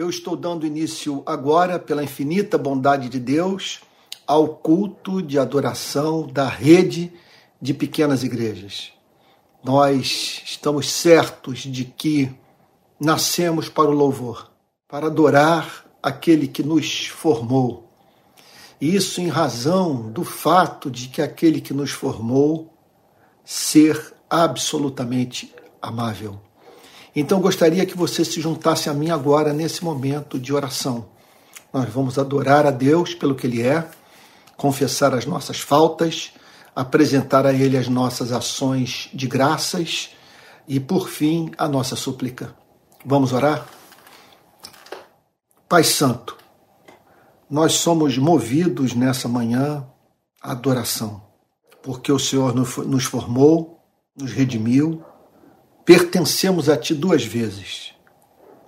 Eu estou dando início agora, pela infinita bondade de Deus, ao culto de adoração da rede de pequenas igrejas. Nós estamos certos de que nascemos para o louvor, para adorar aquele que nos formou. Isso em razão do fato de que aquele que nos formou ser absolutamente amável. Então gostaria que você se juntasse a mim agora nesse momento de oração. Nós vamos adorar a Deus pelo que Ele é, confessar as nossas faltas, apresentar a Ele as nossas ações de graças e, por fim, a nossa súplica. Vamos orar? Pai Santo, nós somos movidos nessa manhã à adoração, porque o Senhor nos formou, nos redimiu, pertencemos a Ti duas vezes,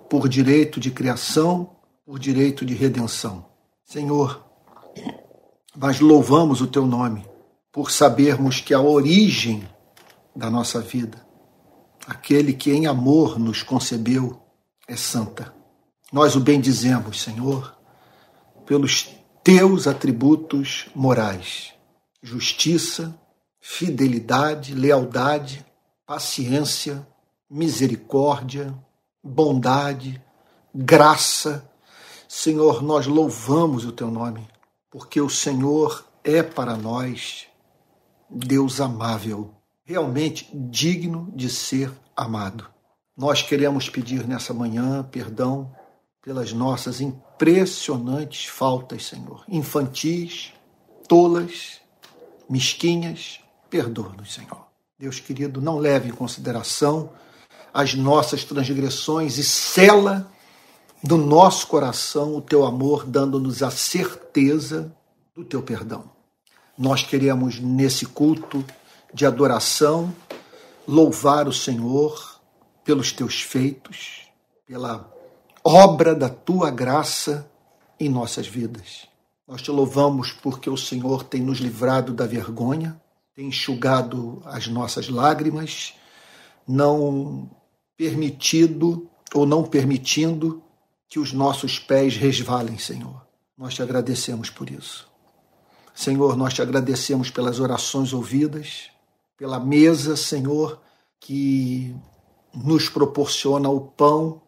por direito de criação, por direito de redenção. Senhor, nós louvamos o Teu nome por sabermos que a origem da nossa vida, aquele que em amor nos concebeu, é santa. Nós o bendizemos, Senhor, pelos teus atributos morais: justiça, fidelidade, lealdade, paciência, misericórdia, bondade, graça. Senhor, nós louvamos o teu nome, porque o Senhor é para nós Deus amável, realmente digno de ser amado. Nós queremos pedir nessa manhã perdão pelas nossas impressionantes faltas, Senhor, infantis, tolas, mesquinhas. Perdoa-nos, Senhor. Deus querido, não leve em consideração as nossas transgressões e cela do nosso coração o teu amor, dando-nos a certeza do teu perdão. Nós queremos, nesse culto de adoração, louvar o Senhor pelos teus feitos, pela obra da tua graça em nossas vidas. Nós te louvamos porque o Senhor tem nos livrado da vergonha, tem enxugado as nossas lágrimas, não permitido ou não permitindo que os nossos pés resvalem, Senhor. Nós te agradecemos por isso. Senhor, nós te agradecemos pelas orações ouvidas, pela mesa, Senhor, que nos proporciona o pão,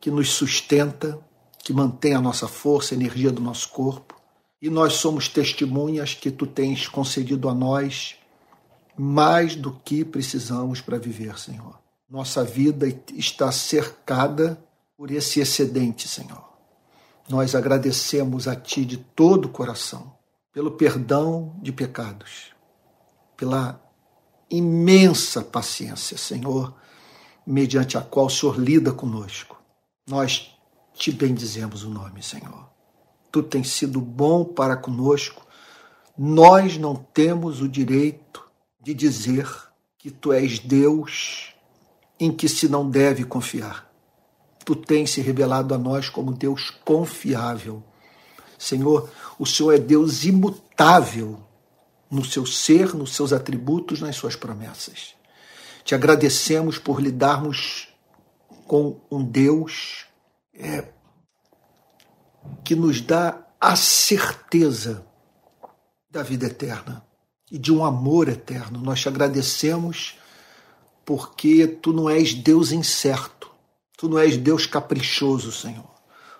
que nos sustenta, que mantém a nossa força, a energia do nosso corpo. E nós somos testemunhas que tu tens concedido a nós mais do que precisamos para viver, Senhor. Nossa vida está cercada por esse excedente, Senhor. Nós agradecemos a Ti de todo o coração pelo perdão de pecados, pela imensa paciência, Senhor, mediante a qual o Senhor lida conosco. Nós te bendizemos o nome, Senhor. Tu tens sido bom para conosco. Nós não temos o direito de dizer que tu és Deus em que se não deve confiar. Tu tens se revelado a nós como Deus confiável. Senhor, o Senhor é Deus imutável no seu ser, nos seus atributos, nas suas promessas. Te agradecemos por lidarmos com um Deus é, que nos dá a certeza da vida eterna e de um amor eterno. Nós te agradecemos porque tu não és Deus incerto, tu não és Deus caprichoso, Senhor.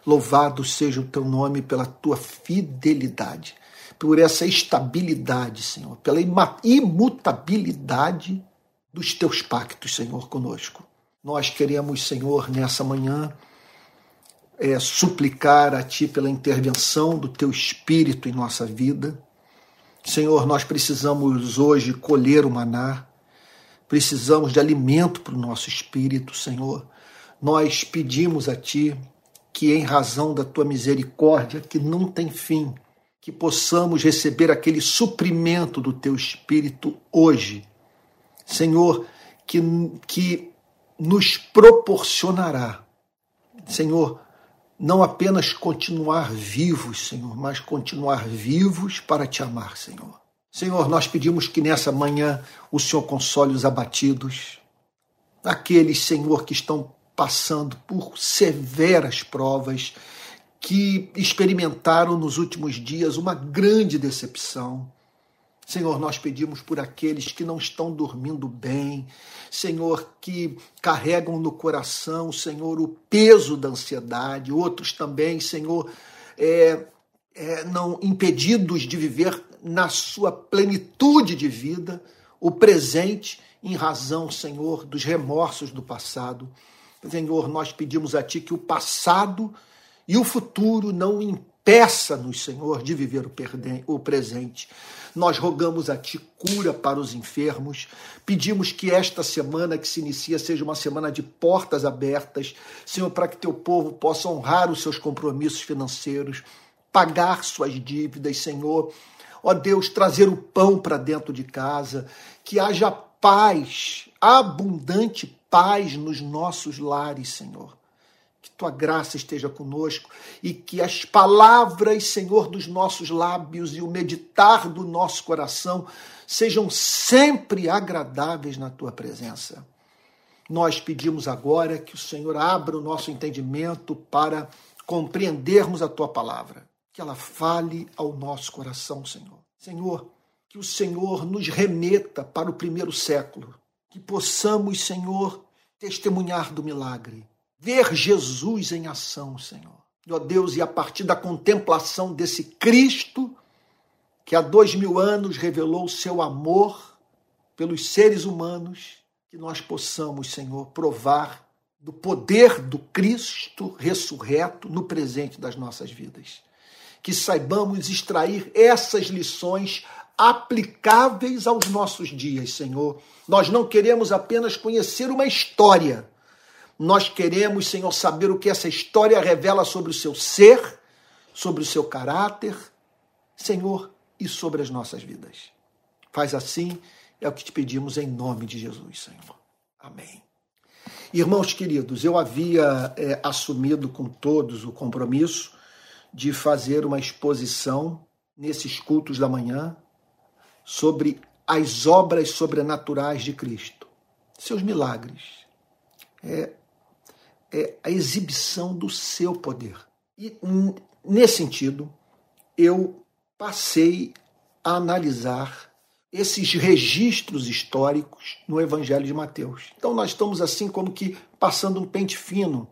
Louvado seja o teu nome pela tua fidelidade, por essa estabilidade, Senhor, pela imutabilidade dos teus pactos, Senhor, conosco. Nós queremos, Senhor, nessa manhã, é, suplicar a Ti pela intervenção do Teu Espírito em nossa vida. Senhor, nós precisamos hoje colher o maná, precisamos de alimento para o nosso espírito, Senhor. Nós pedimos a Ti que, em razão da Tua misericórdia, que não tem fim, que possamos receber aquele suprimento do Teu Espírito hoje. Senhor, que, que nos proporcionará, Senhor, não apenas continuar vivos, Senhor, mas continuar vivos para te amar, Senhor. Senhor, nós pedimos que nessa manhã o Senhor console os abatidos, aqueles, Senhor, que estão passando por severas provas, que experimentaram nos últimos dias uma grande decepção. Senhor, nós pedimos por aqueles que não estão dormindo bem, Senhor, que carregam no coração, Senhor, o peso da ansiedade, outros também, Senhor, é, é, não impedidos de viver na sua plenitude de vida, o presente, em razão, Senhor, dos remorsos do passado. Senhor, nós pedimos a Ti que o passado e o futuro não impeça-nos, Senhor, de viver o presente. Nós rogamos a Ti cura para os enfermos, pedimos que esta semana que se inicia seja uma semana de portas abertas, Senhor, para que Teu povo possa honrar os seus compromissos financeiros, pagar suas dívidas, Senhor. Ó Deus, trazer o pão para dentro de casa, que haja paz, abundante paz nos nossos lares, Senhor. Que tua graça esteja conosco e que as palavras, Senhor, dos nossos lábios e o meditar do nosso coração sejam sempre agradáveis na tua presença. Nós pedimos agora que o Senhor abra o nosso entendimento para compreendermos a tua palavra, que ela fale ao nosso coração, Senhor. Senhor, que o Senhor nos remeta para o primeiro século, que possamos, Senhor, testemunhar do milagre, ver Jesus em ação, Senhor. Ó Deus, e a partir da contemplação desse Cristo, que há dois mil anos revelou o seu amor pelos seres humanos, que nós possamos, Senhor, provar do poder do Cristo ressurreto no presente das nossas vidas. Que saibamos extrair essas lições aplicáveis aos nossos dias, Senhor. Nós não queremos apenas conhecer uma história. Nós queremos, Senhor, saber o que essa história revela sobre o seu ser, sobre o seu caráter, Senhor, e sobre as nossas vidas. Faz assim, é o que te pedimos em nome de Jesus, Senhor. Amém. Irmãos queridos, eu havia é, assumido com todos o compromisso de fazer uma exposição nesses cultos da manhã sobre as obras sobrenaturais de Cristo, seus milagres. É, é a exibição do seu poder. E nesse sentido, eu passei a analisar esses registros históricos no Evangelho de Mateus. Então nós estamos assim como que passando um pente fino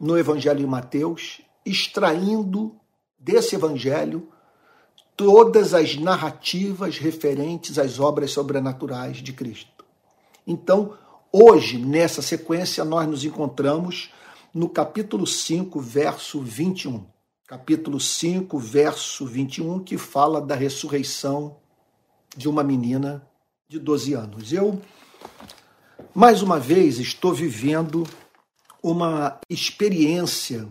no Evangelho de Mateus, extraindo desse evangelho todas as narrativas referentes às obras sobrenaturais de Cristo. Então, hoje, nessa sequência, nós nos encontramos no capítulo 5, verso 21. Capítulo 5, verso 21, que fala da ressurreição de uma menina de 12 anos. Eu, mais uma vez, estou vivendo uma experiência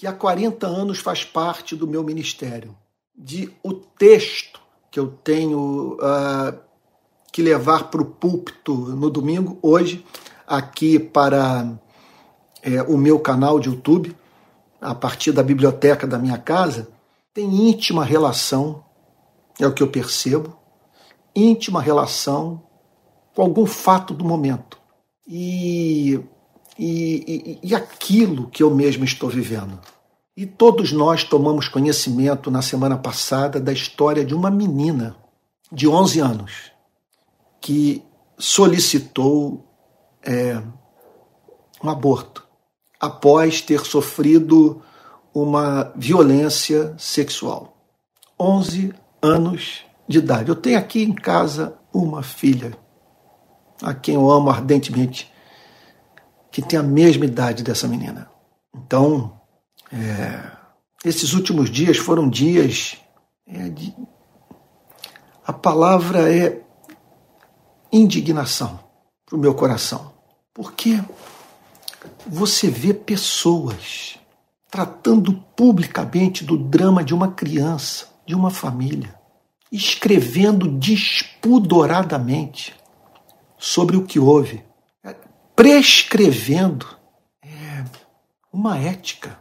que há 40 anos faz parte do meu ministério de o texto que eu tenho uh, que levar para o púlpito no domingo, hoje, aqui para é, o meu canal de YouTube, a partir da biblioteca da minha casa, tem íntima relação, é o que eu percebo, íntima relação com algum fato do momento. E, e, e, aquilo que eu mesmo estou vivendo. E todos nós tomamos conhecimento na semana passada da história de uma menina de 11 anos que solicitou é, um aborto após ter sofrido uma violência sexual. 11 anos de idade. Eu tenho aqui em casa uma filha, a quem eu amo ardentemente, que tem a mesma idade dessa menina. Então, é, esses últimos dias foram dias é, de. A palavra é indignação para o meu coração. Porque você vê pessoas tratando publicamente do drama de uma criança, de uma família, escrevendo despudoradamente sobre o que houve, prescrevendo é, uma ética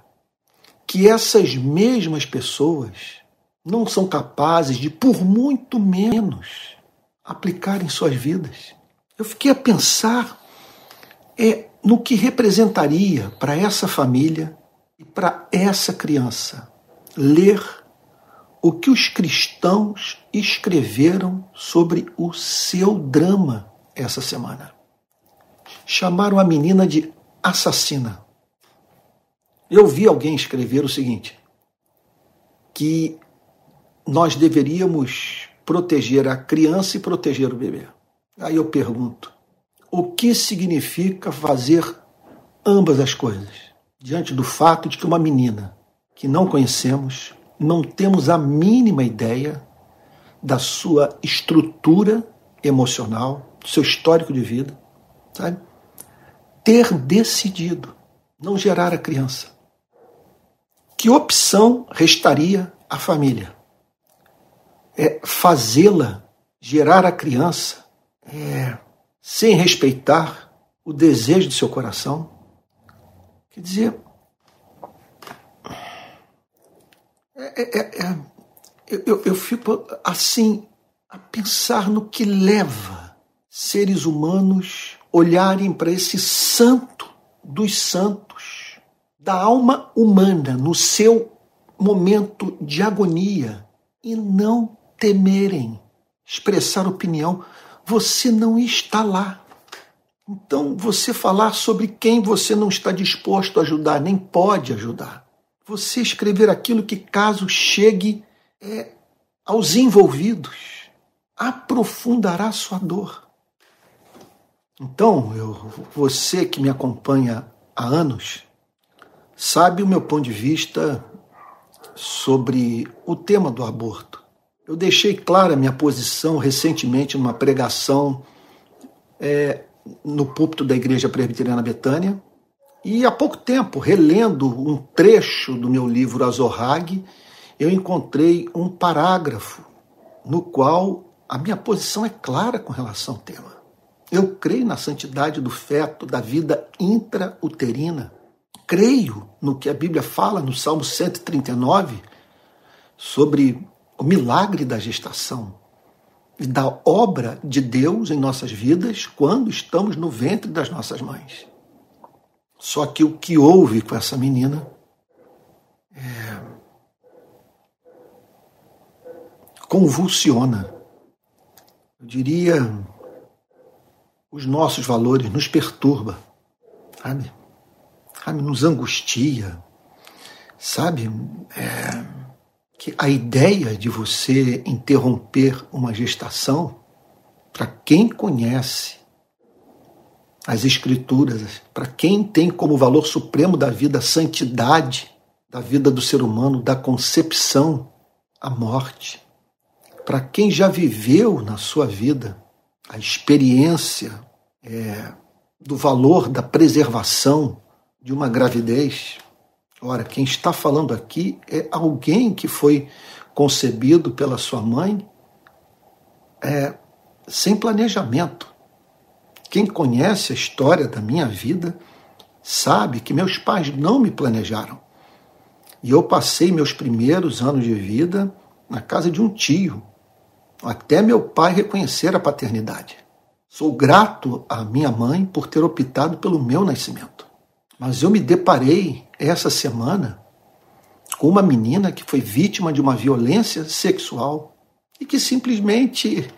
que essas mesmas pessoas não são capazes de, por muito menos, aplicar em suas vidas. Eu fiquei a pensar, é no que representaria para essa família e para essa criança ler o que os cristãos escreveram sobre o seu drama essa semana. Chamaram a menina de assassina. Eu vi alguém escrever o seguinte: que nós deveríamos proteger a criança e proteger o bebê. Aí eu pergunto: o que significa fazer ambas as coisas? Diante do fato de que uma menina que não conhecemos, não temos a mínima ideia da sua estrutura emocional, do seu histórico de vida, sabe? Ter decidido não gerar a criança. Que opção restaria à família? É fazê-la gerar a criança é, sem respeitar o desejo de seu coração? Quer dizer, é, é, é, eu, eu fico assim a pensar no que leva seres humanos olharem para esse santo dos santos, da alma humana, no seu momento de agonia, e não temerem expressar opinião. Você não está lá. Então, você falar sobre quem você não está disposto a ajudar, nem pode ajudar. Você escrever aquilo que, caso chegue é, aos envolvidos, aprofundará sua dor. Então, eu, você que me acompanha há anos, sabe o meu ponto de vista sobre o tema do aborto. Eu deixei clara a minha posição recentemente numa pregação é, no púlpito da Igreja Presbiteriana Betânia. E há pouco tempo, relendo um trecho do meu livro Azorrag, eu encontrei um parágrafo no qual a minha posição é clara com relação ao tema. Eu creio na santidade do feto, da vida intrauterina. Creio no que a Bíblia fala no Salmo 139 sobre o milagre da gestação e da obra de Deus em nossas vidas quando estamos no ventre das nossas mães. Só que o que houve com essa menina é... convulsiona. Eu diria os nossos valores, nos perturba, sabe? sabe? Nos angustia, sabe? É, que a ideia de você interromper uma gestação, para quem conhece as Escrituras, para quem tem como valor supremo da vida a santidade da vida do ser humano, da concepção à morte, para quem já viveu na sua vida a experiência é, do valor da preservação de uma gravidez. Ora, quem está falando aqui é alguém que foi concebido pela sua mãe é, sem planejamento. Quem conhece a história da minha vida sabe que meus pais não me planejaram. E eu passei meus primeiros anos de vida na casa de um tio, até meu pai reconhecer a paternidade. Sou grato à minha mãe por ter optado pelo meu nascimento. Mas eu me deparei essa semana com uma menina que foi vítima de uma violência sexual e que simplesmente,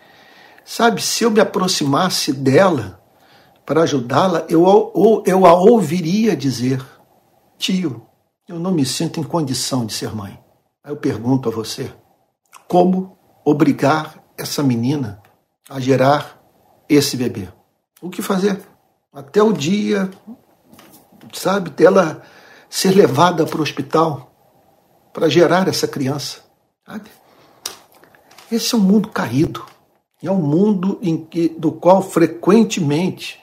sabe, se eu me aproximasse dela para ajudá-la, eu, eu a ouviria dizer: Tio, eu não me sinto em condição de ser mãe. Aí eu pergunto a você: como obrigar essa menina a gerar esse bebê. O que fazer? Até o dia, sabe, dela ser levada para o hospital para gerar essa criança. Sabe? Esse é um mundo caído. É um mundo em que, do qual frequentemente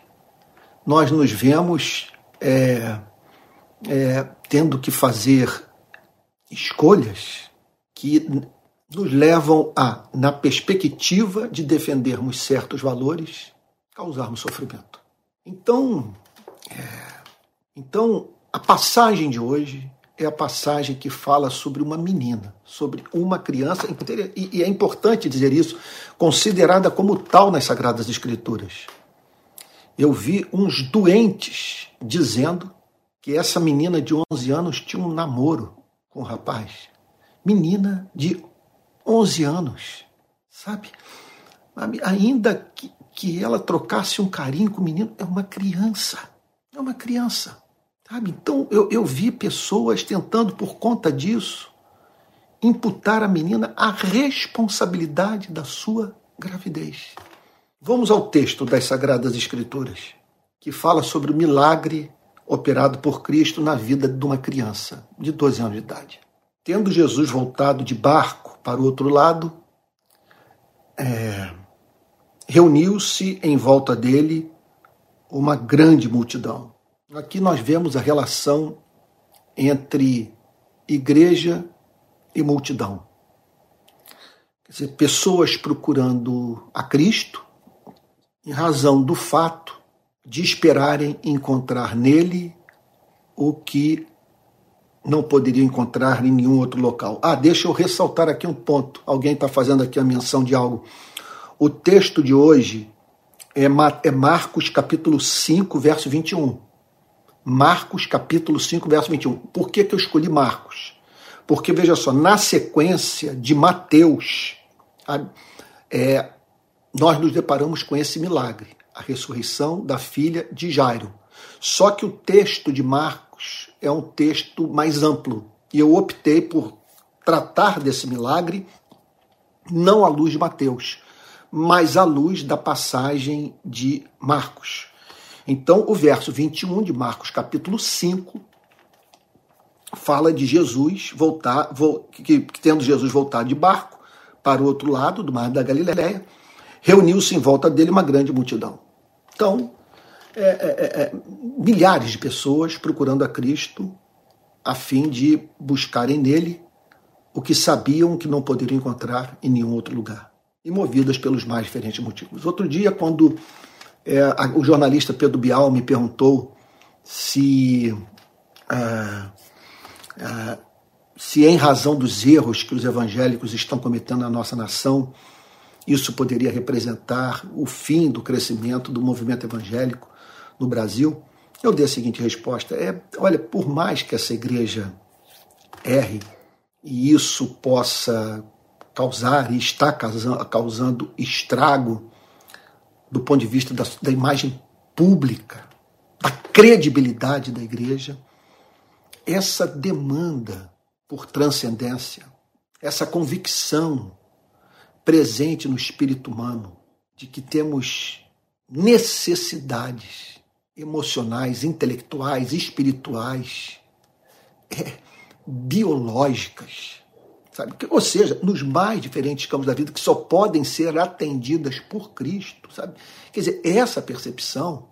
nós nos vemos é, é, tendo que fazer escolhas que nos levam a, na perspectiva de defendermos certos valores, causarmos sofrimento. Então, é, então a passagem de hoje é a passagem que fala sobre uma menina, sobre uma criança, e, é importante dizer isso, considerada como tal nas Sagradas Escrituras. Eu vi uns doentes dizendo que essa menina de 11 anos tinha um namoro com um rapaz. Menina de 11 anos, sabe? Ainda que, que ela trocasse um carinho com o menino, é uma criança. É uma criança, sabe? Então eu, eu vi pessoas tentando, por conta disso, imputar à menina a responsabilidade da sua gravidez. Vamos ao texto das Sagradas Escrituras, que fala sobre o milagre operado por Cristo na vida de uma criança de 12 anos de idade. Tendo Jesus voltado de barco para o outro lado, é, reuniu-se em volta dele uma grande multidão. Aqui nós vemos a relação entre igreja e multidão. Quer dizer, pessoas procurando a Cristo em razão do fato de esperarem encontrar nele o que não poderiam encontrar em nenhum outro local. Ah, deixa eu ressaltar aqui um ponto. Alguém está fazendo aqui a menção de algo. O texto de hoje é, é Marcos capítulo 5, verso 21. Marcos capítulo 5, verso 21. Por que, que eu escolhi Marcos? Porque, veja só, na sequência de Mateus, é, nós nos deparamos com esse milagre, a ressurreição da filha de Jairo. Só que o texto de Marcos é um texto mais amplo. E eu optei por tratar desse milagre não à luz de Mateus, mas à luz da passagem de Marcos. Então, o verso 21 de Marcos, capítulo 5, fala de Jesus voltar, que, tendo Jesus voltado de barco para o outro lado do mar da Galiléia, reuniu-se em volta dele uma grande multidão. Então, é, é, é, é, milhares de pessoas procurando a Cristo a fim de buscarem nele o que sabiam que não poderiam encontrar em nenhum outro lugar, e movidas pelos mais diferentes motivos. Outro dia, quando é, a, o jornalista Pedro Bial me perguntou se ah, ah, se em razão dos erros que os evangélicos estão cometendo na nossa nação, isso poderia representar o fim do crescimento do movimento evangélico no Brasil, eu dei a seguinte resposta: é, olha, por mais que essa igreja erre e isso possa causar e está causando estrago do ponto de vista da, da imagem pública, da credibilidade da igreja, essa demanda por transcendência, essa convicção presente no espírito humano de que temos necessidades emocionais, intelectuais, espirituais, é, biológicas, sabe? Ou seja, nos mais diferentes campos da vida que só podem ser atendidas por Cristo, sabe? Quer dizer, essa percepção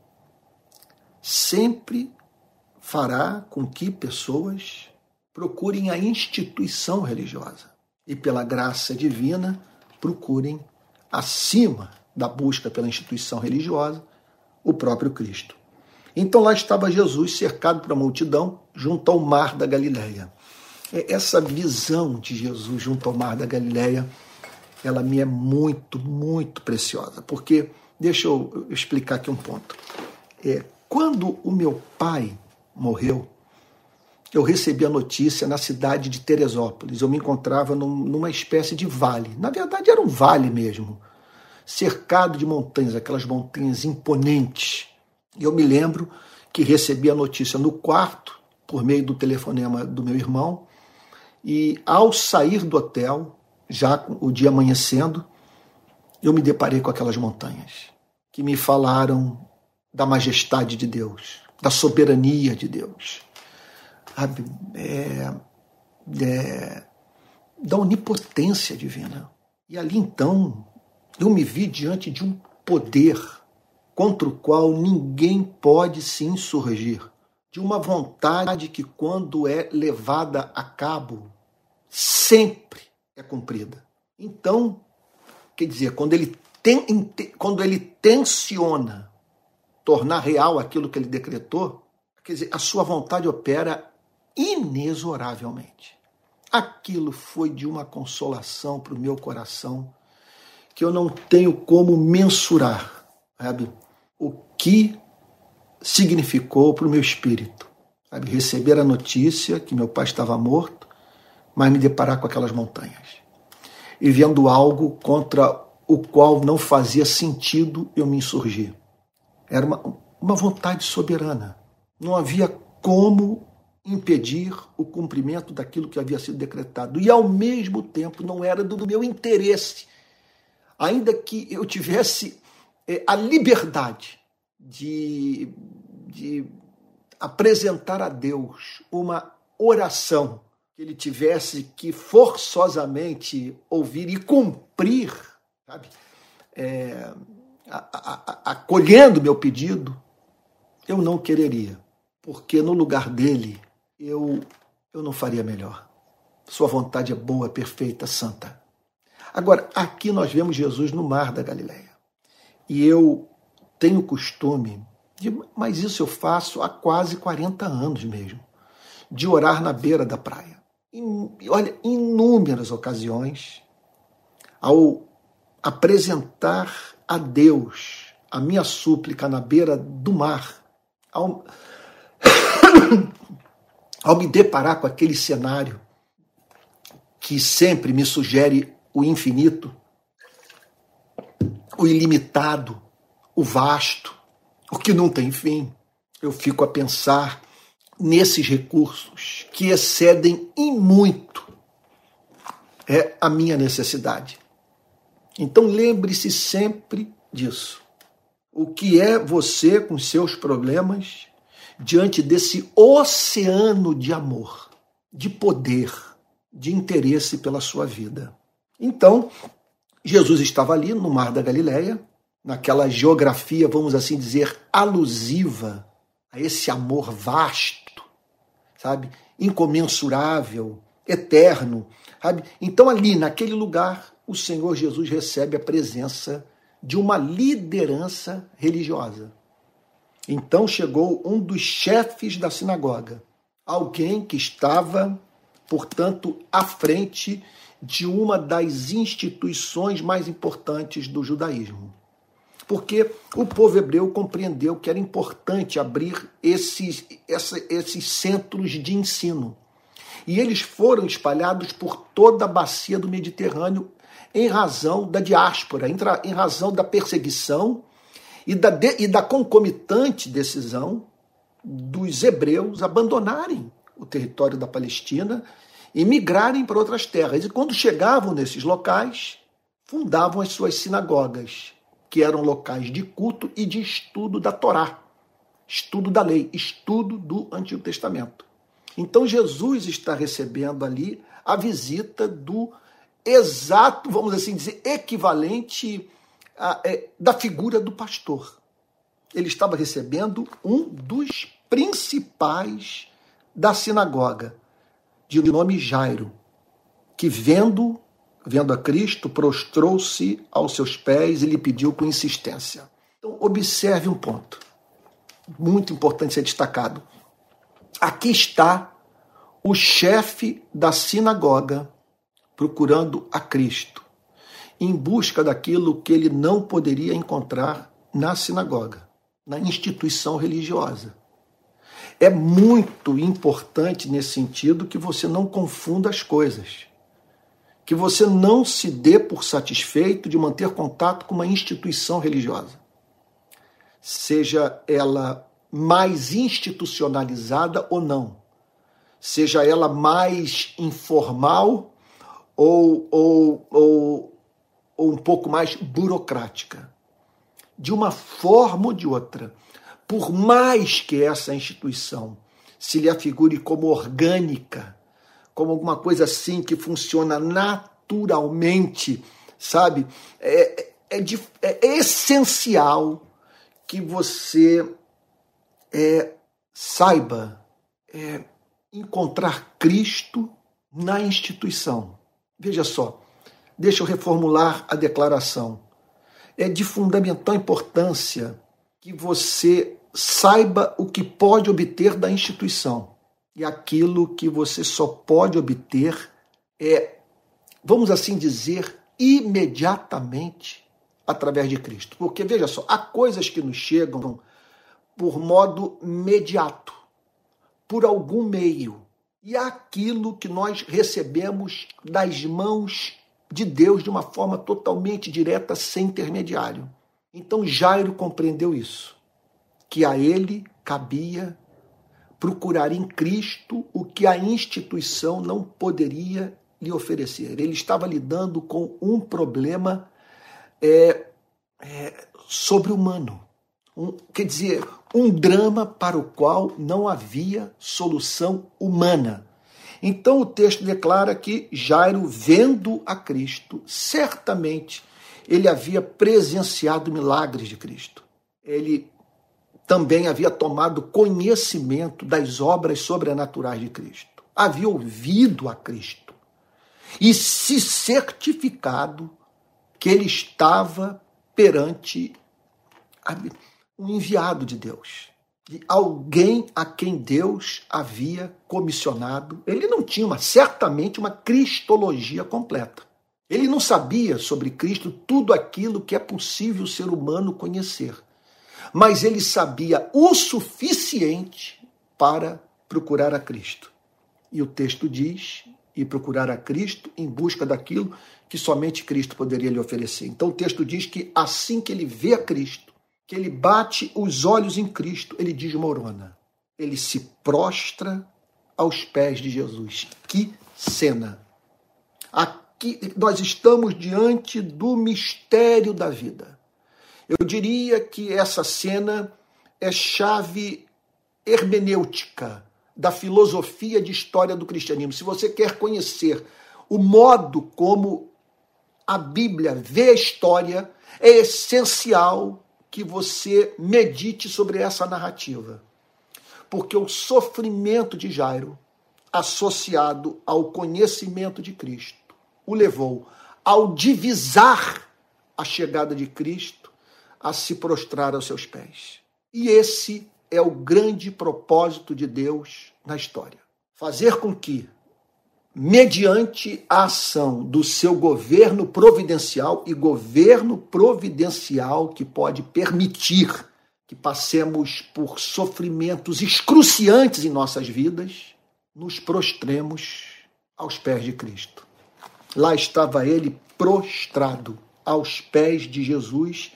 sempre fará com que pessoas procurem a instituição religiosa e, pela graça divina, procurem, acima da busca pela instituição religiosa, o próprio Cristo. Então lá estava Jesus cercado uma multidão junto ao mar da Galileia. É, essa visão de Jesus junto ao mar da Galileia, ela me é muito, muito preciosa, porque deixa eu explicar aqui um ponto. É, quando o meu pai morreu, eu recebi a notícia na cidade de Teresópolis. Eu me encontrava num, numa espécie de vale. Na verdade, era um vale mesmo, cercado de montanhas, aquelas montanhas imponentes. Eu me lembro que recebi a notícia no quarto, por meio do telefonema do meu irmão, e ao sair do hotel, já o dia amanhecendo, eu me deparei com aquelas montanhas que me falaram da majestade de Deus, da soberania de Deus, sabe? É, é, da onipotência divina. E ali então eu me vi diante de um poder contra o qual ninguém pode se insurgir, de uma vontade que, quando é levada a cabo, sempre é cumprida. Então, quer dizer, quando ele, tem, quando ele tensiona tornar real aquilo que ele decretou, quer dizer, a sua vontade opera inexoravelmente. Aquilo foi de uma consolação para o meu coração que eu não tenho como mensurar, sabe? O que significou para o meu espírito. Sabe? Receber a notícia que meu pai estava morto, mas me deparar com aquelas montanhas. E vendo algo contra o qual não fazia sentido eu me insurgir. Era uma, uma vontade soberana. Não havia como impedir o cumprimento daquilo que havia sido decretado. E, ao mesmo tempo, não era do meu interesse, ainda que eu tivesse a liberdade de, de apresentar a Deus uma oração que ele tivesse que forçosamente ouvir e cumprir, sabe? É, acolhendo meu pedido, eu não quereria, porque no lugar dele eu, eu não faria melhor. Sua vontade é boa, perfeita, santa. Agora, aqui nós vemos Jesus no mar da Galileia. E eu tenho costume, de, mas isso eu faço há quase 40 anos mesmo, de orar na beira da praia. E, olha, inúmeras ocasiões, ao apresentar a Deus a minha súplica na beira do mar, ao, ao me deparar com aquele cenário que sempre me sugere o infinito, o ilimitado, o vasto, o que não tem fim, eu fico a pensar nesses recursos que excedem em muito é a minha necessidade. Então lembre-se sempre disso. O que é você com seus problemas diante desse oceano de amor, de poder, de interesse pela sua vida? Então, Jesus estava ali no Mar da Galileia, naquela geografia, vamos assim dizer, alusiva a esse amor vasto, sabe? Incomensurável, eterno, sabe? Então ali, naquele lugar, o Senhor Jesus recebe a presença de uma liderança religiosa. Então chegou um dos chefes da sinagoga, alguém que estava, portanto, à frente de uma das instituições mais importantes do judaísmo. Porque o povo hebreu compreendeu que era importante abrir esses, esses centros de ensino. E eles foram espalhados por toda a bacia do Mediterrâneo em razão da diáspora, em razão da perseguição e da, de, e da concomitante decisão dos hebreus abandonarem o território da Palestina e migrarem para outras terras. E quando chegavam nesses locais, fundavam as suas sinagogas, que eram locais de culto e de estudo da Torá, estudo da lei, estudo do Antigo Testamento. Então Jesus está recebendo ali a visita do exato, vamos assim dizer, equivalente a, é, da figura do pastor. Ele estava recebendo um dos principais da sinagoga, de nome Jairo, que vendo, vendo a Cristo, prostrou-se aos seus pés e lhe pediu com insistência. Então, observe um ponto, muito importante ser destacado. Aqui está o chefe da sinagoga procurando a Cristo, em busca daquilo que ele não poderia encontrar na sinagoga, na instituição religiosa. É muito importante nesse sentido que você não confunda as coisas. Que você não se dê por satisfeito de manter contato com uma instituição religiosa. Seja ela mais institucionalizada ou não. Seja ela mais informal ou, ou, ou, ou um pouco mais burocrática. De uma forma ou de outra, por mais que essa instituição se lhe afigure como orgânica, como alguma coisa assim que funciona naturalmente, sabe? É, é, de, é essencial que você é, saiba é, encontrar Cristo na instituição. Veja só, deixa eu reformular a declaração. É de fundamental importância que você saiba o que pode obter da instituição. E aquilo que você só pode obter é, vamos assim dizer, imediatamente através de Cristo. Porque veja só, há coisas que nos chegam por modo imediato, por algum meio. E aquilo que nós recebemos das mãos de Deus de uma forma totalmente direta, sem intermediário. Então Jairo compreendeu isso, que a ele cabia procurar em Cristo o que a instituição não poderia lhe oferecer. Ele estava lidando com um problema é, é, sobre-humano. Um, quer dizer, um drama para o qual não havia solução humana. Então o texto declara que Jairo, vendo a Cristo, certamente ele havia presenciado milagres de Cristo. Ele também havia tomado conhecimento das obras sobrenaturais de Cristo. Havia ouvido a Cristo e se certificado que ele estava perante um enviado de Deus, de alguém a quem Deus havia comissionado. Ele não tinha uma, certamente uma cristologia completa. Ele não sabia sobre Cristo tudo aquilo que é possível o ser humano conhecer. Mas ele sabia o suficiente para procurar a Cristo. E o texto diz: e procurar a Cristo em busca daquilo que somente Cristo poderia lhe oferecer. Então o texto diz que assim que ele vê a Cristo, que ele bate os olhos em Cristo, ele desmorona. Ele se prostra aos pés de Jesus. Que cena! Aqui nós estamos diante do mistério da vida. Eu diria que essa cena é chave hermenêutica da filosofia de história do cristianismo. Se você quer conhecer o modo como a Bíblia vê a história, é essencial que você medite sobre essa narrativa. Porque o sofrimento de Jairo, associado ao conhecimento de Cristo, o levou ao divisar a chegada de Cristo a se prostrar aos seus pés. E esse é o grande propósito de Deus na história. Fazer com que mediante a ação do seu governo providencial e governo providencial que pode permitir que passemos por sofrimentos excruciantes em nossas vidas, nos prostremos aos pés de Cristo. Lá estava ele prostrado aos pés de Jesus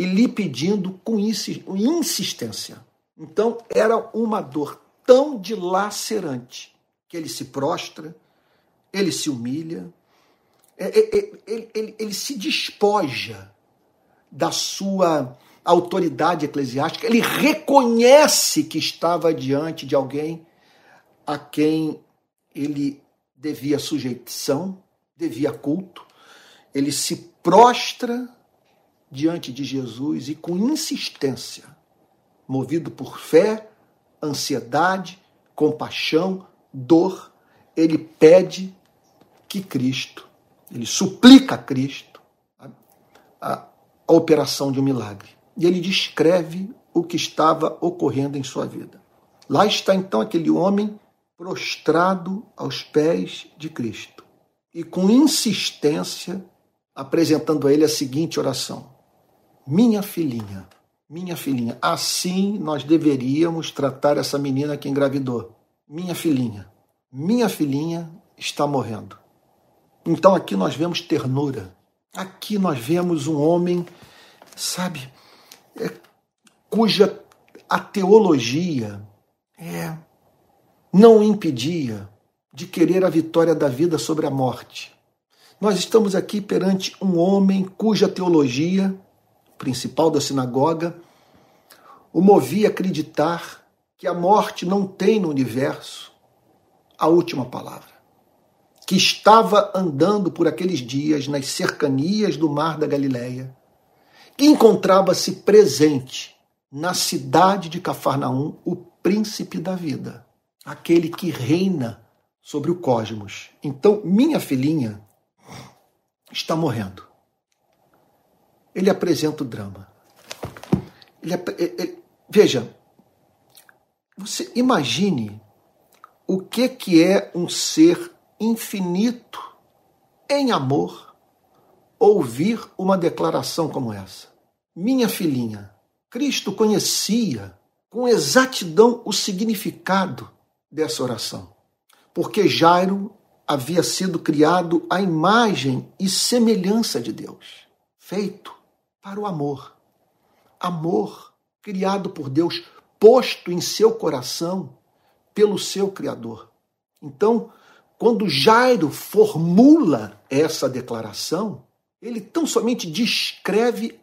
e lhe pedindo com insistência. Então era uma dor tão dilacerante que ele se prostra ele se humilha, é, é, é, ele, ele, ele se despoja da sua autoridade eclesiástica, ele reconhece que estava diante de alguém a quem ele devia sujeição, devia culto, ele se prostra diante de Jesus e com insistência, movido por fé, ansiedade, compaixão, dor, ele pede que Cristo, ele suplica a Cristo a, a, a operação de um milagre. E ele descreve o que estava ocorrendo em sua vida. Lá está então aquele homem prostrado aos pés de Cristo e com insistência apresentando a ele a seguinte oração: Minha filhinha, minha filhinha, assim nós deveríamos tratar essa menina que engravidou. Minha filhinha, minha filhinha está morrendo. Então aqui nós vemos ternura. Aqui nós vemos um homem, sabe, é, cuja a teologia é, não impedia de querer a vitória da vida sobre a morte. Nós estamos aqui perante um homem cuja teologia, principal da sinagoga, o movia a acreditar que a morte não tem no universo a última palavra que estava andando por aqueles dias nas cercanias do mar da Galileia, que encontrava-se presente na cidade de Cafarnaum o príncipe da vida, aquele que reina sobre o cosmos. Então, minha filhinha está morrendo. Ele apresenta o drama. Ele, ele, veja, você imagine o que, que é um ser infinito em amor ouvir uma declaração como essa. Minha filhinha, Cristo conhecia com exatidão o significado dessa oração. Porque Jairo havia sido criado à imagem e semelhança de Deus, feito para o amor. Amor criado por Deus, posto em seu coração pelo seu Criador. Então, quando Jairo formula essa declaração, ele tão somente descreve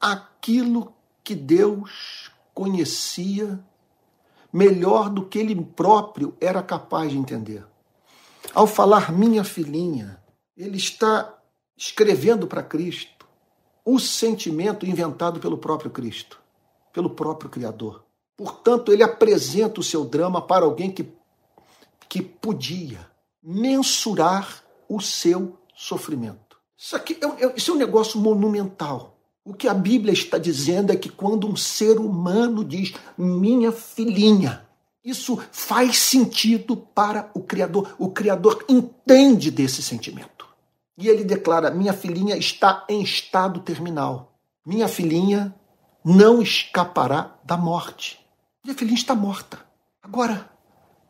aquilo que Deus conhecia melhor do que ele próprio era capaz de entender. Ao falar minha filhinha, ele está escrevendo para Cristo o sentimento inventado pelo próprio Cristo, pelo próprio Criador. Portanto, ele apresenta o seu drama para alguém que, que podia mensurar o seu sofrimento. Isso, aqui é, é, isso é um negócio monumental. O que a Bíblia está dizendo é que quando um ser humano diz minha filhinha, isso faz sentido para o Criador. O Criador entende desse sentimento. E ele declara: minha filhinha está em estado terminal. Minha filhinha não escapará da morte. Minha filhinha está morta. Agora,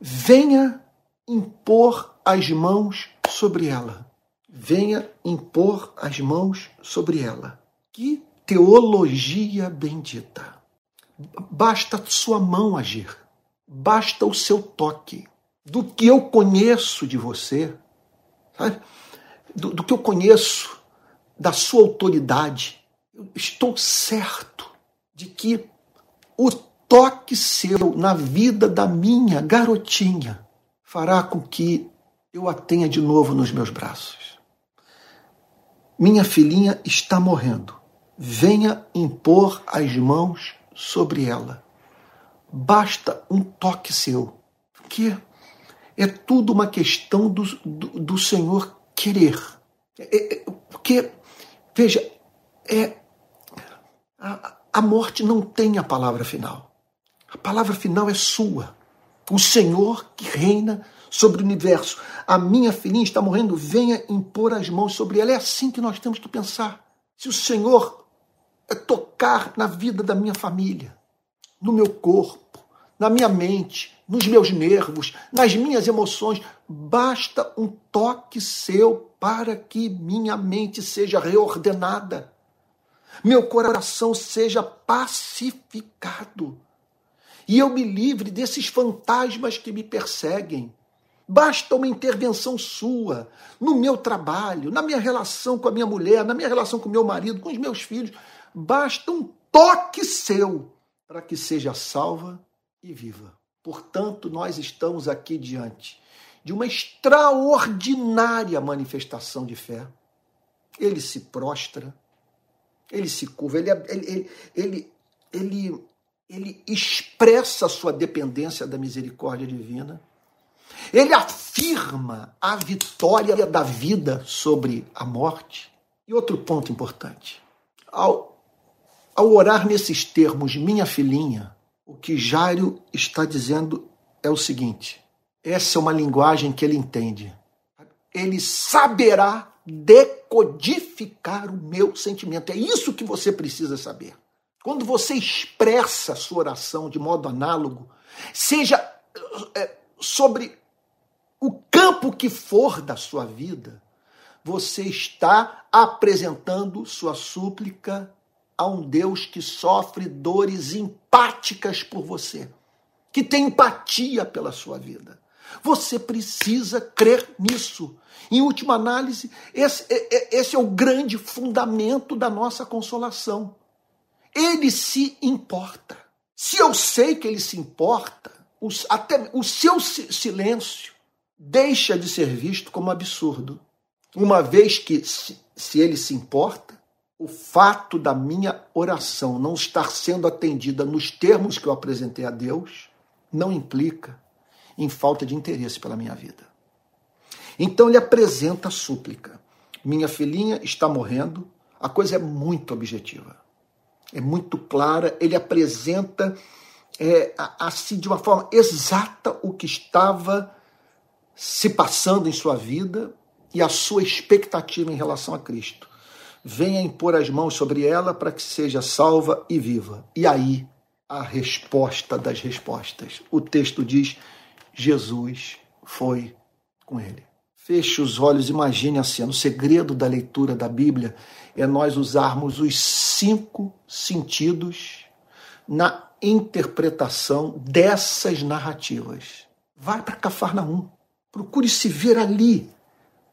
venha impor as mãos sobre ela. Venha impor as mãos sobre ela. Que teologia bendita! Basta sua mão agir, basta o seu toque. Do que eu conheço de você, sabe? Do, do que eu conheço da sua autoridade, eu estou certo de que o toque seu na vida da minha garotinha fará com que eu a tenha de novo nos meus braços. Minha filhinha está morrendo venha impor as mãos sobre ela. Basta um toque seu, porque é tudo uma questão do, do, do Senhor querer. É, é, porque, veja, é, a, a morte não tem a palavra final. A palavra final é sua. O Senhor que reina sobre o universo. A minha filhinha está morrendo, venha impor as mãos sobre ela. É assim que nós temos que pensar. Se o Senhor é tocar na vida da minha família, no meu corpo, na minha mente, nos meus nervos, nas minhas emoções. Basta um toque seu para que minha mente seja reordenada, meu coração seja pacificado e eu me livre desses fantasmas que me perseguem. Basta uma intervenção sua no meu trabalho, na minha relação com a minha mulher, na minha relação com o meu marido, com os meus filhos. Basta um toque seu para que seja salva e viva. Portanto, nós estamos aqui diante de uma extraordinária manifestação de fé. Ele se prostra, ele se curva, ele, ele, ele, ele, ele expressa a sua dependência da misericórdia divina. Ele afirma a vitória da vida sobre a morte. E outro ponto importante: ao ao orar nesses termos, minha filhinha, o que Jairo está dizendo é o seguinte: essa é uma linguagem que ele entende. Ele saberá decodificar o meu sentimento. É isso que você precisa saber. Quando você expressa a sua oração de modo análogo, seja é, sobre o campo que for da sua vida, você está apresentando sua súplica a um Deus que sofre dores empáticas por você, que tem empatia pela sua vida. Você precisa crer nisso. Em última análise, esse, esse é o grande fundamento da nossa consolação. Ele se importa. Se eu sei que ele se importa, até o seu silêncio deixa de ser visto como absurdo. Uma vez que, se ele se importa, o fato da minha oração não estar sendo atendida nos termos que eu apresentei a Deus não implica em falta de interesse pela minha vida. Então ele apresenta a súplica. Minha filhinha está morrendo. A coisa é muito objetiva. É muito clara. Ele apresenta é, assim de uma forma exata o que estava se passando em sua vida e a sua expectativa em relação a Cristo venha impor as mãos sobre ela para que seja salva e viva. E aí a resposta das respostas. O texto diz: Jesus foi com ele. Feche os olhos, imagine a cena. O segredo da leitura da Bíblia é nós usarmos os cinco sentidos na interpretação dessas narrativas. Vai para Cafarnaum. Procure se ver ali,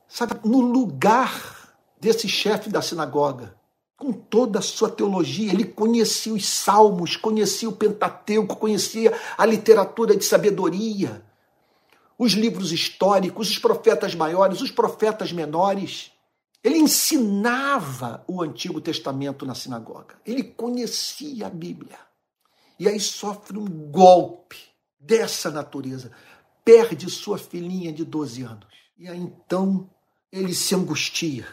sabe, no lugar desse chefe da sinagoga, com toda a sua teologia. Ele conhecia os salmos, conhecia o Pentateuco, conhecia a literatura de sabedoria, os livros históricos, os profetas maiores, os profetas menores. Ele ensinava o Antigo Testamento na sinagoga. Ele conhecia a Bíblia. E aí sofre um golpe dessa natureza perde sua filhinha de 12 anos. E aí então ele se angustia.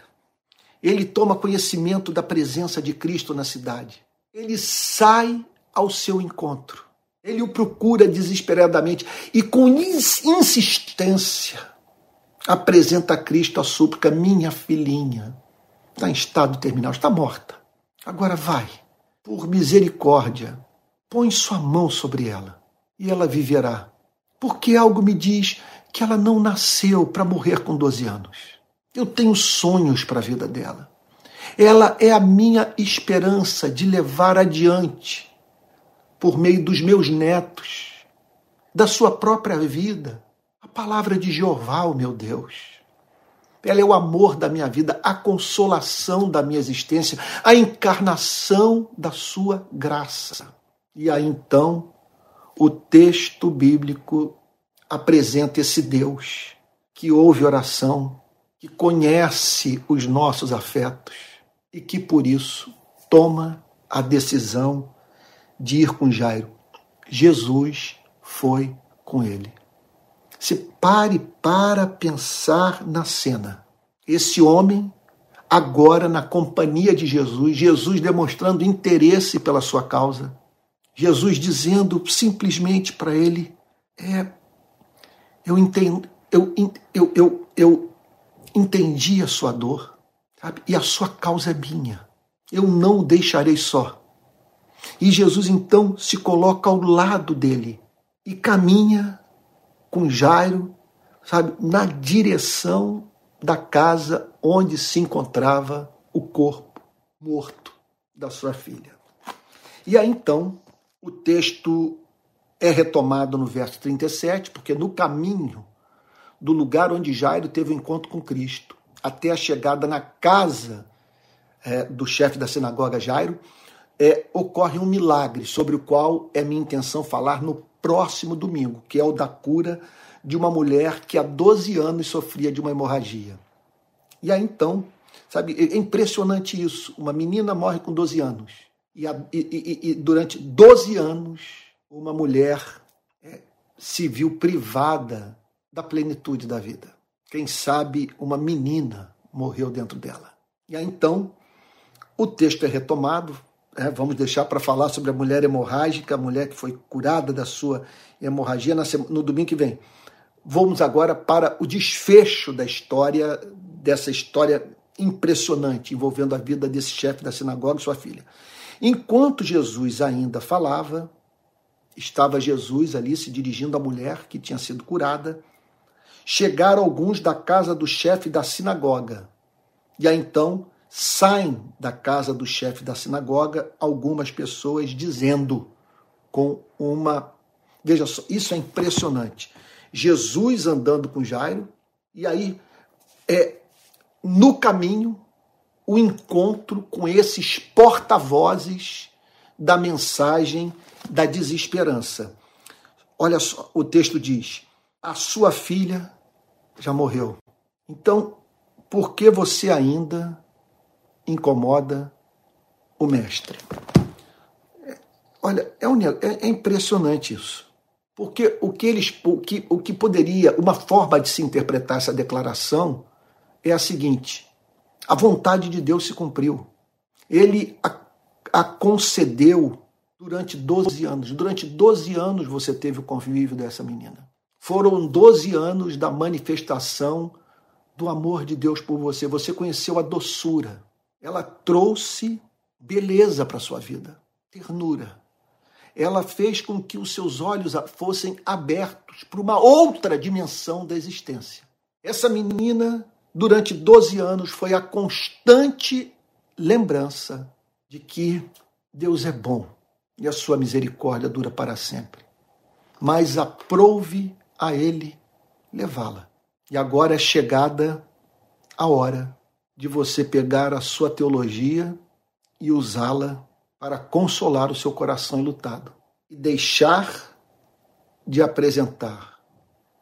Ele toma conhecimento da presença de Cristo na cidade. Ele sai ao seu encontro. Ele o procura desesperadamente e com insistência apresenta a Cristo a súplica: Minha filhinha está em estado terminal, está morta. Agora vai, por misericórdia, põe sua mão sobre ela e ela viverá porque algo me diz que ela não nasceu para morrer com 12 anos. Eu tenho sonhos para a vida dela. Ela é a minha esperança de levar adiante, por meio dos meus netos, da sua própria vida, a palavra de Jeová, o meu Deus. Ela é o amor da minha vida, a consolação da minha existência, a encarnação da sua graça. E aí então o texto bíblico apresenta esse Deus que ouve oração, que conhece os nossos afetos e que por isso toma a decisão de ir com Jairo. Jesus foi com ele. Se pare para pensar na cena. Esse homem, agora na companhia de Jesus, Jesus demonstrando interesse pela sua causa, Jesus dizendo simplesmente para ele: é, eu, entendo, eu, eu, eu, eu entendi a sua dor, sabe? e a sua causa é minha. Eu não o deixarei só. E Jesus então se coloca ao lado dele e caminha com Jairo, sabe, na direção da casa onde se encontrava o corpo morto da sua filha. E aí então o texto é retomado no verso 37, porque no caminho do lugar onde Jairo teve o um encontro com Cristo, até a chegada na casa é, do chefe da sinagoga Jairo, é, ocorre um milagre sobre o qual é minha intenção falar no próximo domingo, que é o da cura de uma mulher que há 12 anos sofria de uma hemorragia. E aí então, sabe, é impressionante isso. Uma menina morre com 12 anos e, e, e, durante 12 anos, uma mulher é, se viu privada da plenitude da vida. Quem sabe uma menina morreu dentro dela. E aí então, o texto é retomado. É, vamos deixar para falar sobre a mulher hemorrágica, a mulher que foi curada da sua hemorragia no domingo que vem. Vamos agora para o desfecho da história, dessa história impressionante envolvendo a vida desse chefe da sinagoga e sua filha. Enquanto Jesus ainda falava, estava Jesus ali se dirigindo à mulher que tinha sido curada. Chegaram alguns da casa do chefe da sinagoga. E aí então saem da casa do chefe da sinagoga algumas pessoas dizendo com uma. Veja só, isso é impressionante. Jesus andando com Jairo, e aí é no caminho o encontro com esses porta-vozes da mensagem da desesperança. Olha só, o texto diz: a sua filha já morreu. Então, por que você ainda incomoda o mestre? Olha, é, um, é, é impressionante isso. Porque o que eles, o que, o que poderia, uma forma de se interpretar essa declaração é a seguinte: a vontade de Deus se cumpriu. Ele a, a concedeu durante 12 anos. Durante 12 anos você teve o convívio dessa menina. Foram 12 anos da manifestação do amor de Deus por você. Você conheceu a doçura. Ela trouxe beleza para sua vida, ternura. ela fez com que os seus olhos fossem abertos para uma outra dimensão da existência. Essa menina, durante 12 anos, foi a constante lembrança de que Deus é bom e a sua misericórdia dura para sempre. Mas aprouve a Ele levá-la. E agora é chegada a hora de você pegar a sua teologia e usá-la para consolar o seu coração enlutado e deixar de apresentar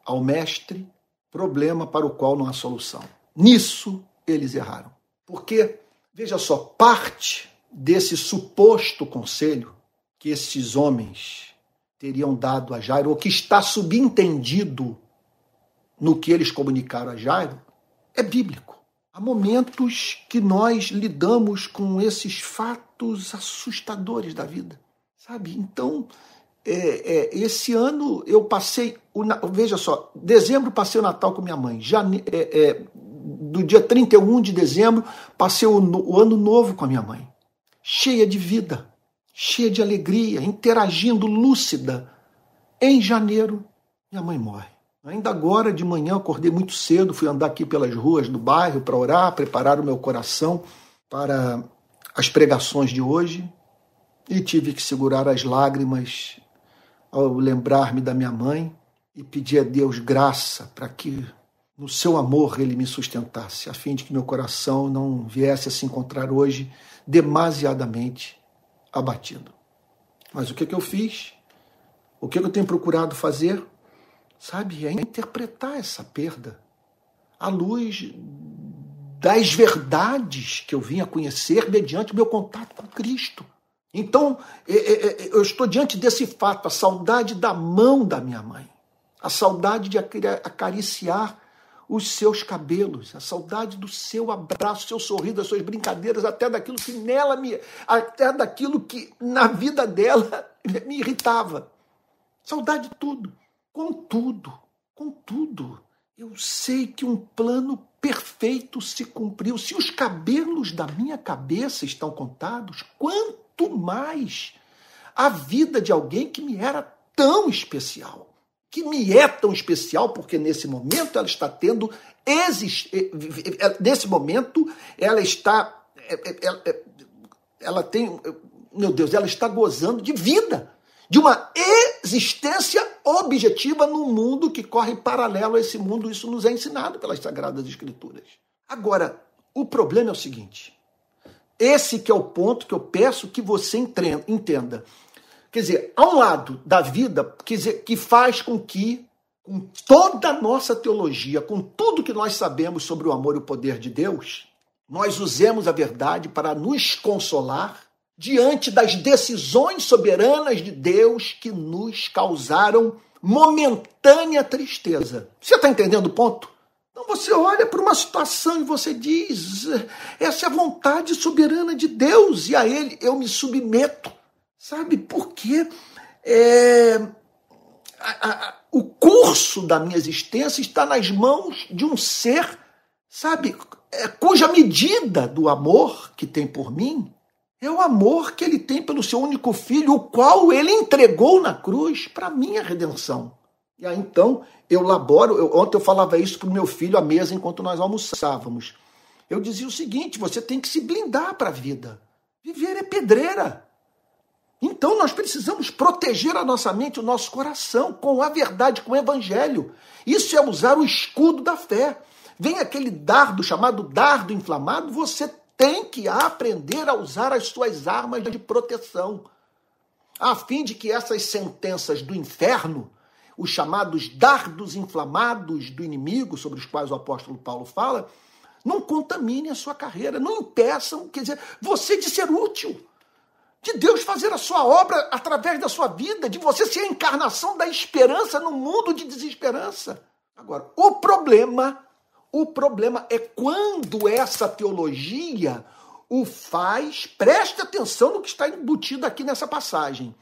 ao mestre problema para o qual não há solução. Nisso eles erraram. Porque, veja só, parte desse suposto conselho que esses homens teriam dado a Jairo, ou que está subentendido no que eles comunicaram a Jairo, é bíblico. Há momentos que nós lidamos com esses fatos assustadores da vida, sabe? Então, é, é, esse ano eu passei, o, veja só, dezembro passei o Natal com minha mãe, jane, é, é do dia 31 de dezembro passei o, o ano novo com a minha mãe, cheia de vida, cheia de alegria, interagindo, lúcida. Em janeiro, minha mãe morre. Ainda agora de manhã acordei muito cedo, fui andar aqui pelas ruas do bairro para orar, preparar o meu coração para as pregações de hoje e tive que segurar as lágrimas ao lembrar-me da minha mãe e pedir a Deus graça para que no seu amor ele me sustentasse, a fim de que meu coração não viesse a se encontrar hoje demasiadamente abatido. Mas o que, que eu fiz? O que, que eu tenho procurado fazer? Sabe, é interpretar essa perda à luz das verdades que eu vim a conhecer mediante meu contato com Cristo. Então, é, é, é, eu estou diante desse fato, a saudade da mão da minha mãe, a saudade de acariciar os seus cabelos, a saudade do seu abraço, seu sorriso, das suas brincadeiras, até daquilo que nela me, até daquilo que na vida dela me irritava. Saudade de tudo. Contudo, contudo, eu sei que um plano perfeito se cumpriu. Se os cabelos da minha cabeça estão contados, quanto mais a vida de alguém que me era tão especial. Que me é tão especial porque nesse momento ela está tendo. Exist... Eh, eh, nesse momento ela está. Ela, eh, ela tem. Meu Deus, ela está gozando de vida de uma existência objetiva num mundo que corre paralelo a esse mundo. Isso nos é ensinado pelas Sagradas Escrituras. Agora, o problema é o seguinte: esse que é o ponto que eu peço que você entenda. Quer dizer, há um lado da vida quer dizer, que faz com que, com toda a nossa teologia, com tudo que nós sabemos sobre o amor e o poder de Deus, nós usemos a verdade para nos consolar diante das decisões soberanas de Deus que nos causaram momentânea tristeza. Você está entendendo o ponto? Então você olha para uma situação e você diz: essa é a vontade soberana de Deus e a Ele eu me submeto. Sabe por quê? É, a, a, o curso da minha existência está nas mãos de um ser, sabe, é, cuja medida do amor que tem por mim é o amor que ele tem pelo seu único filho, o qual ele entregou na cruz para minha redenção. E aí então eu laboro. Eu, ontem eu falava isso para o meu filho à mesa enquanto nós almoçávamos. Eu dizia o seguinte: você tem que se blindar para a vida. Viver é pedreira. Então nós precisamos proteger a nossa mente, o nosso coração com a verdade, com o evangelho. Isso é usar o escudo da fé. Vem aquele dardo chamado dardo inflamado, você tem que aprender a usar as suas armas de proteção, a fim de que essas sentenças do inferno, os chamados dardos inflamados do inimigo, sobre os quais o apóstolo Paulo fala, não contaminem a sua carreira, não impeçam, quer dizer, você de ser útil, de Deus fazer a sua obra através da sua vida, de você ser a encarnação da esperança no mundo de desesperança. Agora, o problema o problema é quando essa teologia o faz, preste atenção no que está embutido aqui nessa passagem.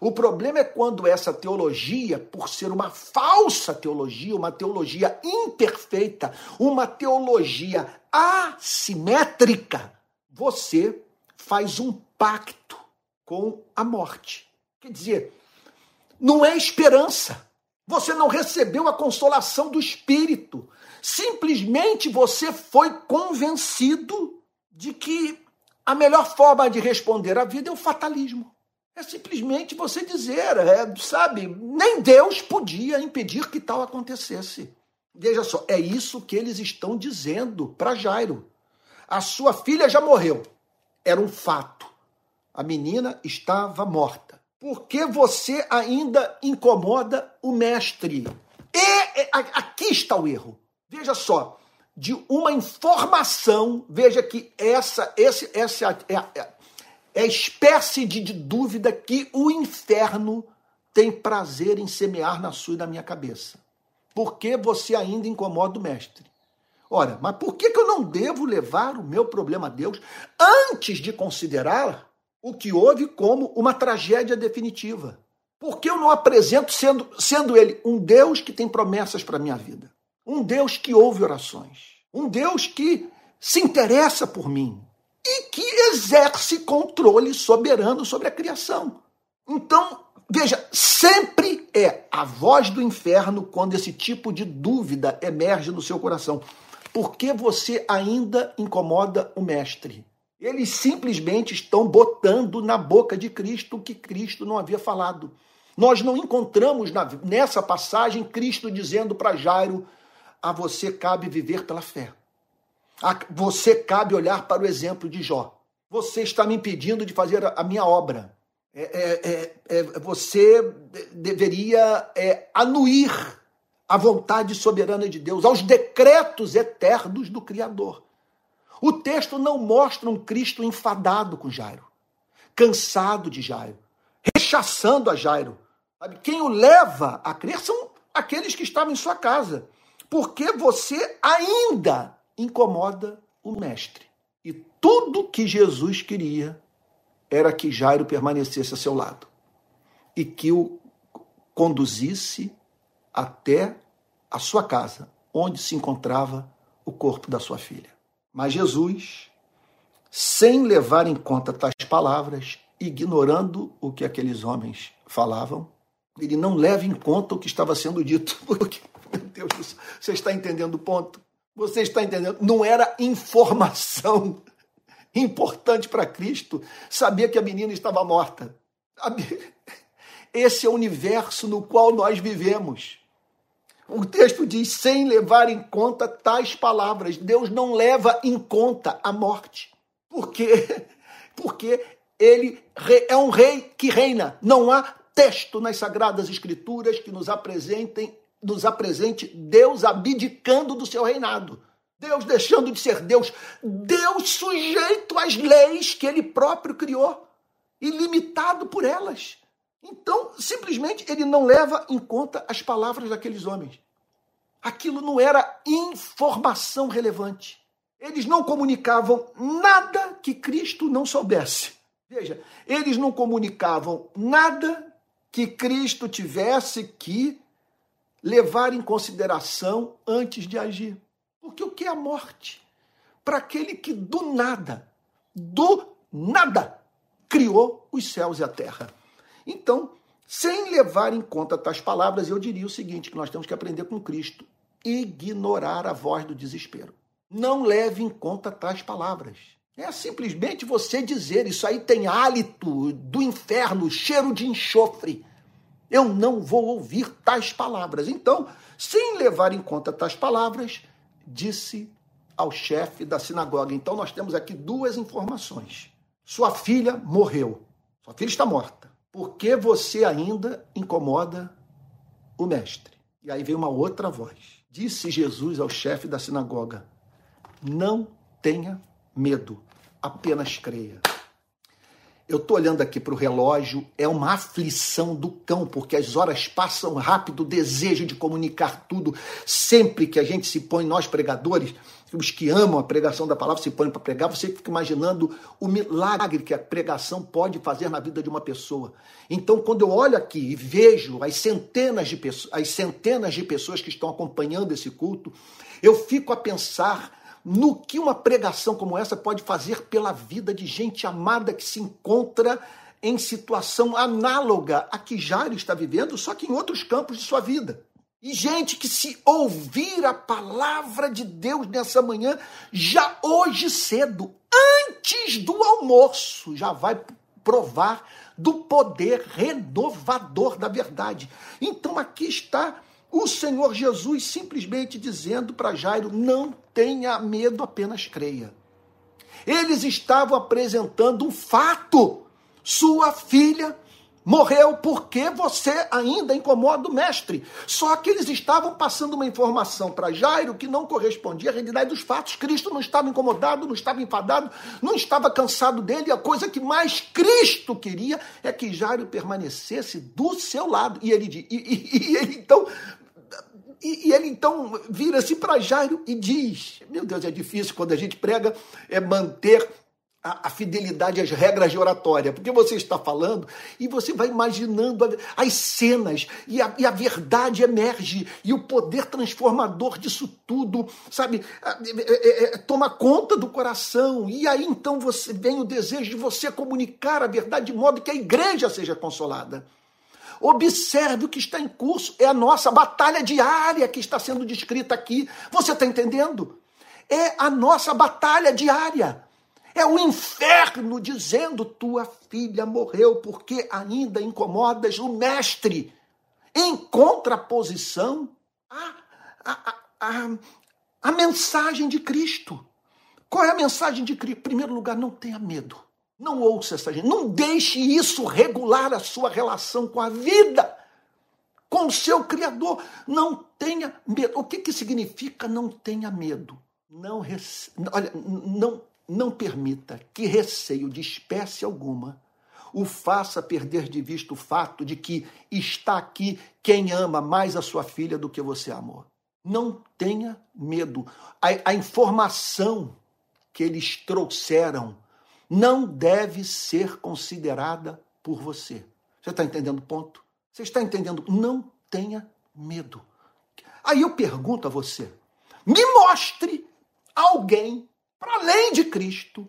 O problema é quando essa teologia, por ser uma falsa teologia, uma teologia imperfeita, uma teologia assimétrica, você faz um pacto com a morte. Quer dizer, não é esperança. Você não recebeu a consolação do Espírito. Simplesmente você foi convencido de que a melhor forma de responder à vida é o fatalismo. É simplesmente você dizer, é, sabe, nem Deus podia impedir que tal acontecesse. Veja só, é isso que eles estão dizendo para Jairo. A sua filha já morreu. Era um fato. A menina estava morta. Por que você ainda incomoda o mestre? E aqui está o erro. Veja só, de uma informação, veja que essa, esse, essa é, é, é a espécie de, de dúvida que o inferno tem prazer em semear na sua e na minha cabeça. Por que você ainda incomoda o mestre? Ora, mas por que, que eu não devo levar o meu problema a Deus antes de considerar o que houve como uma tragédia definitiva? Por que eu não apresento sendo, sendo ele um Deus que tem promessas para a minha vida? Um Deus que ouve orações? Um Deus que se interessa por mim e que exerce controle soberano sobre a criação. Então, veja, sempre é a voz do inferno quando esse tipo de dúvida emerge no seu coração. Por que você ainda incomoda o mestre? Eles simplesmente estão botando na boca de Cristo o que Cristo não havia falado. Nós não encontramos nessa passagem Cristo dizendo para Jairo: a você cabe viver pela fé. A você cabe olhar para o exemplo de Jó. Você está me impedindo de fazer a minha obra. É, é, é, é você deveria é, anuir à vontade soberana de Deus, aos decretos eternos do Criador. O texto não mostra um Cristo enfadado com Jairo, cansado de Jairo, rechaçando a Jairo. Quem o leva a crer são aqueles que estavam em sua casa, porque você ainda incomoda o mestre. E tudo que Jesus queria era que Jairo permanecesse a seu lado e que o conduzisse até a sua casa, onde se encontrava o corpo da sua filha. Mas Jesus, sem levar em conta tais palavras, ignorando o que aqueles homens falavam, ele não leva em conta o que estava sendo dito. Porque, meu Deus, você está entendendo o ponto? Você está entendendo? Não era informação importante para Cristo saber que a menina estava morta. Esse é o universo no qual nós vivemos. O texto diz: sem levar em conta tais palavras. Deus não leva em conta a morte. Por quê? Porque ele é um rei que reina. Não há texto nas Sagradas Escrituras que nos apresentem, nos apresente Deus abdicando do seu reinado. Deus deixando de ser Deus, Deus sujeito às leis que ele próprio criou e limitado por elas. Então, simplesmente, ele não leva em conta as palavras daqueles homens. Aquilo não era informação relevante. Eles não comunicavam nada que Cristo não soubesse. Veja, eles não comunicavam nada que Cristo tivesse que levar em consideração antes de agir. Porque o que é a morte? Para aquele que do nada, do nada, criou os céus e a terra. Então, sem levar em conta tais palavras, eu diria o seguinte: que nós temos que aprender com Cristo: ignorar a voz do desespero. Não leve em conta tais palavras. É simplesmente você dizer: Isso aí tem hálito do inferno, cheiro de enxofre. Eu não vou ouvir tais palavras. Então, sem levar em conta tais palavras, disse ao chefe da sinagoga. Então, nós temos aqui duas informações. Sua filha morreu. Sua filha está morta por que você ainda incomoda o mestre? E aí vem uma outra voz. Disse Jesus ao chefe da sinagoga: Não tenha medo, apenas creia. Eu estou olhando aqui para o relógio, é uma aflição do cão, porque as horas passam rápido, o desejo de comunicar tudo. Sempre que a gente se põe, nós pregadores, os que amam a pregação da palavra se põem para pregar, você fica imaginando o milagre que a pregação pode fazer na vida de uma pessoa. Então, quando eu olho aqui e vejo as centenas de pessoas, as centenas de pessoas que estão acompanhando esse culto, eu fico a pensar no que uma pregação como essa pode fazer pela vida de gente amada que se encontra em situação análoga a que Jairo está vivendo, só que em outros campos de sua vida. E gente que se ouvir a palavra de Deus nessa manhã, já hoje cedo, antes do almoço, já vai provar do poder renovador da verdade. Então aqui está o Senhor Jesus simplesmente dizendo para Jairo: não tenha medo, apenas creia. Eles estavam apresentando um fato. Sua filha morreu porque você ainda incomoda o mestre. Só que eles estavam passando uma informação para Jairo que não correspondia à realidade dos fatos. Cristo não estava incomodado, não estava enfadado, não estava cansado dele. A coisa que mais Cristo queria é que Jairo permanecesse do seu lado. E ele, e, e, e ele então e, e, ele então vira-se para Jairo e diz: Meu Deus, é difícil quando a gente prega é manter a, a, fidelidade às regras de oratória, porque você está falando e você vai imaginando as cenas e a, e a verdade emerge e o poder transformador disso tudo, sabe, é, é, é, toma conta do coração. E aí então você vem o desejo de você comunicar a verdade de modo que a igreja seja consolada. Observe o que está em curso. É a nossa batalha diária que está sendo descrita aqui. Você está entendendo? É a nossa batalha diária. É o inferno dizendo: tua filha morreu porque ainda incomodas o mestre. Em contraposição à, à, à, à mensagem de Cristo. Qual é a mensagem de Cristo? Em primeiro lugar, não tenha medo. Não ouça essa gente. Não deixe isso regular a sua relação com a vida, com o seu Criador. Não tenha medo. O que, que significa não tenha medo? Não, rece... Olha, não, não permita que receio de espécie alguma o faça perder de vista o fato de que está aqui quem ama mais a sua filha do que você amou. Não tenha medo. A, a informação que eles trouxeram não deve ser considerada por você. Você está entendendo o ponto? Você está entendendo? Não tenha medo. Aí eu pergunto a você: me mostre alguém, para além de Cristo,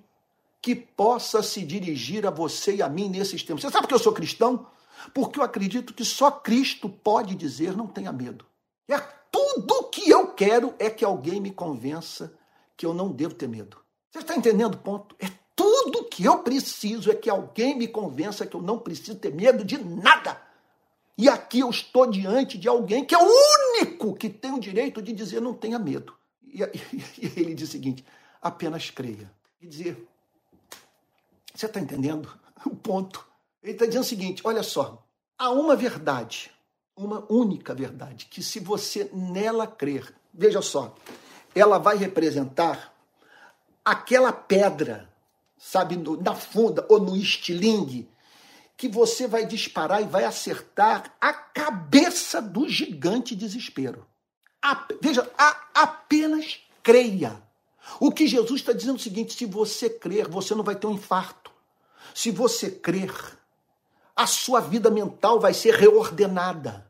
que possa se dirigir a você e a mim nesses tempos. Você sabe que eu sou cristão? Porque eu acredito que só Cristo pode dizer não tenha medo. É tudo que eu quero é que alguém me convença que eu não devo ter medo. Você está entendendo o ponto? É tudo que eu preciso é que alguém me convença que eu não preciso ter medo de nada. E aqui eu estou diante de alguém que é o único que tem o direito de dizer não tenha medo. E, e, e ele diz o seguinte: apenas creia. Quer dizer, você está entendendo o ponto? Ele está dizendo o seguinte: olha só, há uma verdade, uma única verdade, que se você nela crer, veja só, ela vai representar aquela pedra sabe, na funda ou no estilingue, que você vai disparar e vai acertar a cabeça do gigante desespero. A, veja, a, apenas creia. O que Jesus está dizendo é o seguinte: se você crer, você não vai ter um infarto. Se você crer, a sua vida mental vai ser reordenada.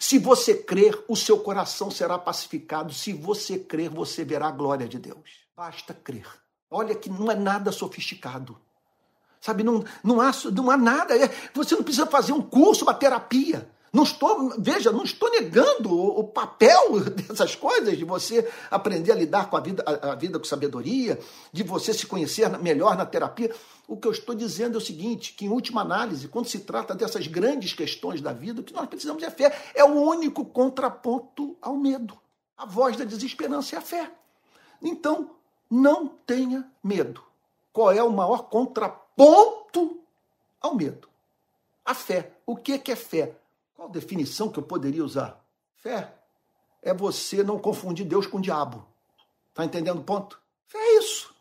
Se você crer, o seu coração será pacificado. Se você crer, você verá a glória de Deus. Basta crer. Olha que não é nada sofisticado. Sabe, não, não, há, não há nada. É, você não precisa fazer um curso, uma terapia. Não estou, veja, não estou negando o, o, papel dessas coisas, de você aprender a lidar com a vida, a, a vida com sabedoria, de você se conhecer melhor na terapia. O que eu estou dizendo é o seguinte: que em última análise, quando se trata dessas grandes questões da vida, o que nós precisamos é fé. É o único contraponto ao medo. A voz da desesperança é a fé. Então, não tenha medo. Qual é o maior contraponto ao medo? A fé. O que é fé? Qual definição que eu poderia usar? Fé é você não confundir Deus com o diabo. Está entendendo o ponto? Fé é isso.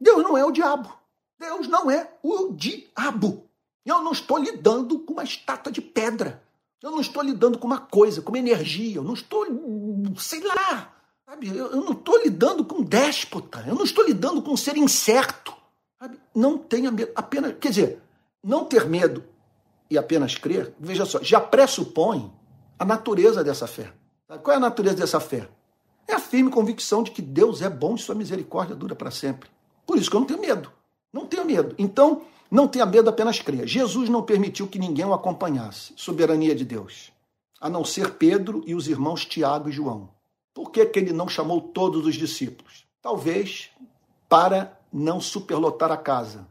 Deus não é o diabo. Deus não é o diabo. Eu não estou lidando com uma estátua de pedra. Eu não estou lidando com uma coisa, com uma energia. Eu não estou, sei lá, Sabe, eu, eu não estou lidando com um déspota, eu não estou lidando com um ser incerto. Sabe? Não tenha medo, apenas, quer dizer, não ter medo e apenas crer, veja só, já pressupõe a natureza dessa fé. Sabe? Qual é a natureza dessa fé? É a firme convicção de que Deus é bom e sua misericórdia dura para sempre. Por isso que eu não tenho medo. Não tenho medo. Então, Não tenha medo, apenas creia. Jesus não permitiu que ninguém o acompanhasse. Soberania de Deus. A não ser Pedro e os irmãos Tiago e João. Por que, que ele não chamou todos os discípulos? Talvez para não superlotar a casa,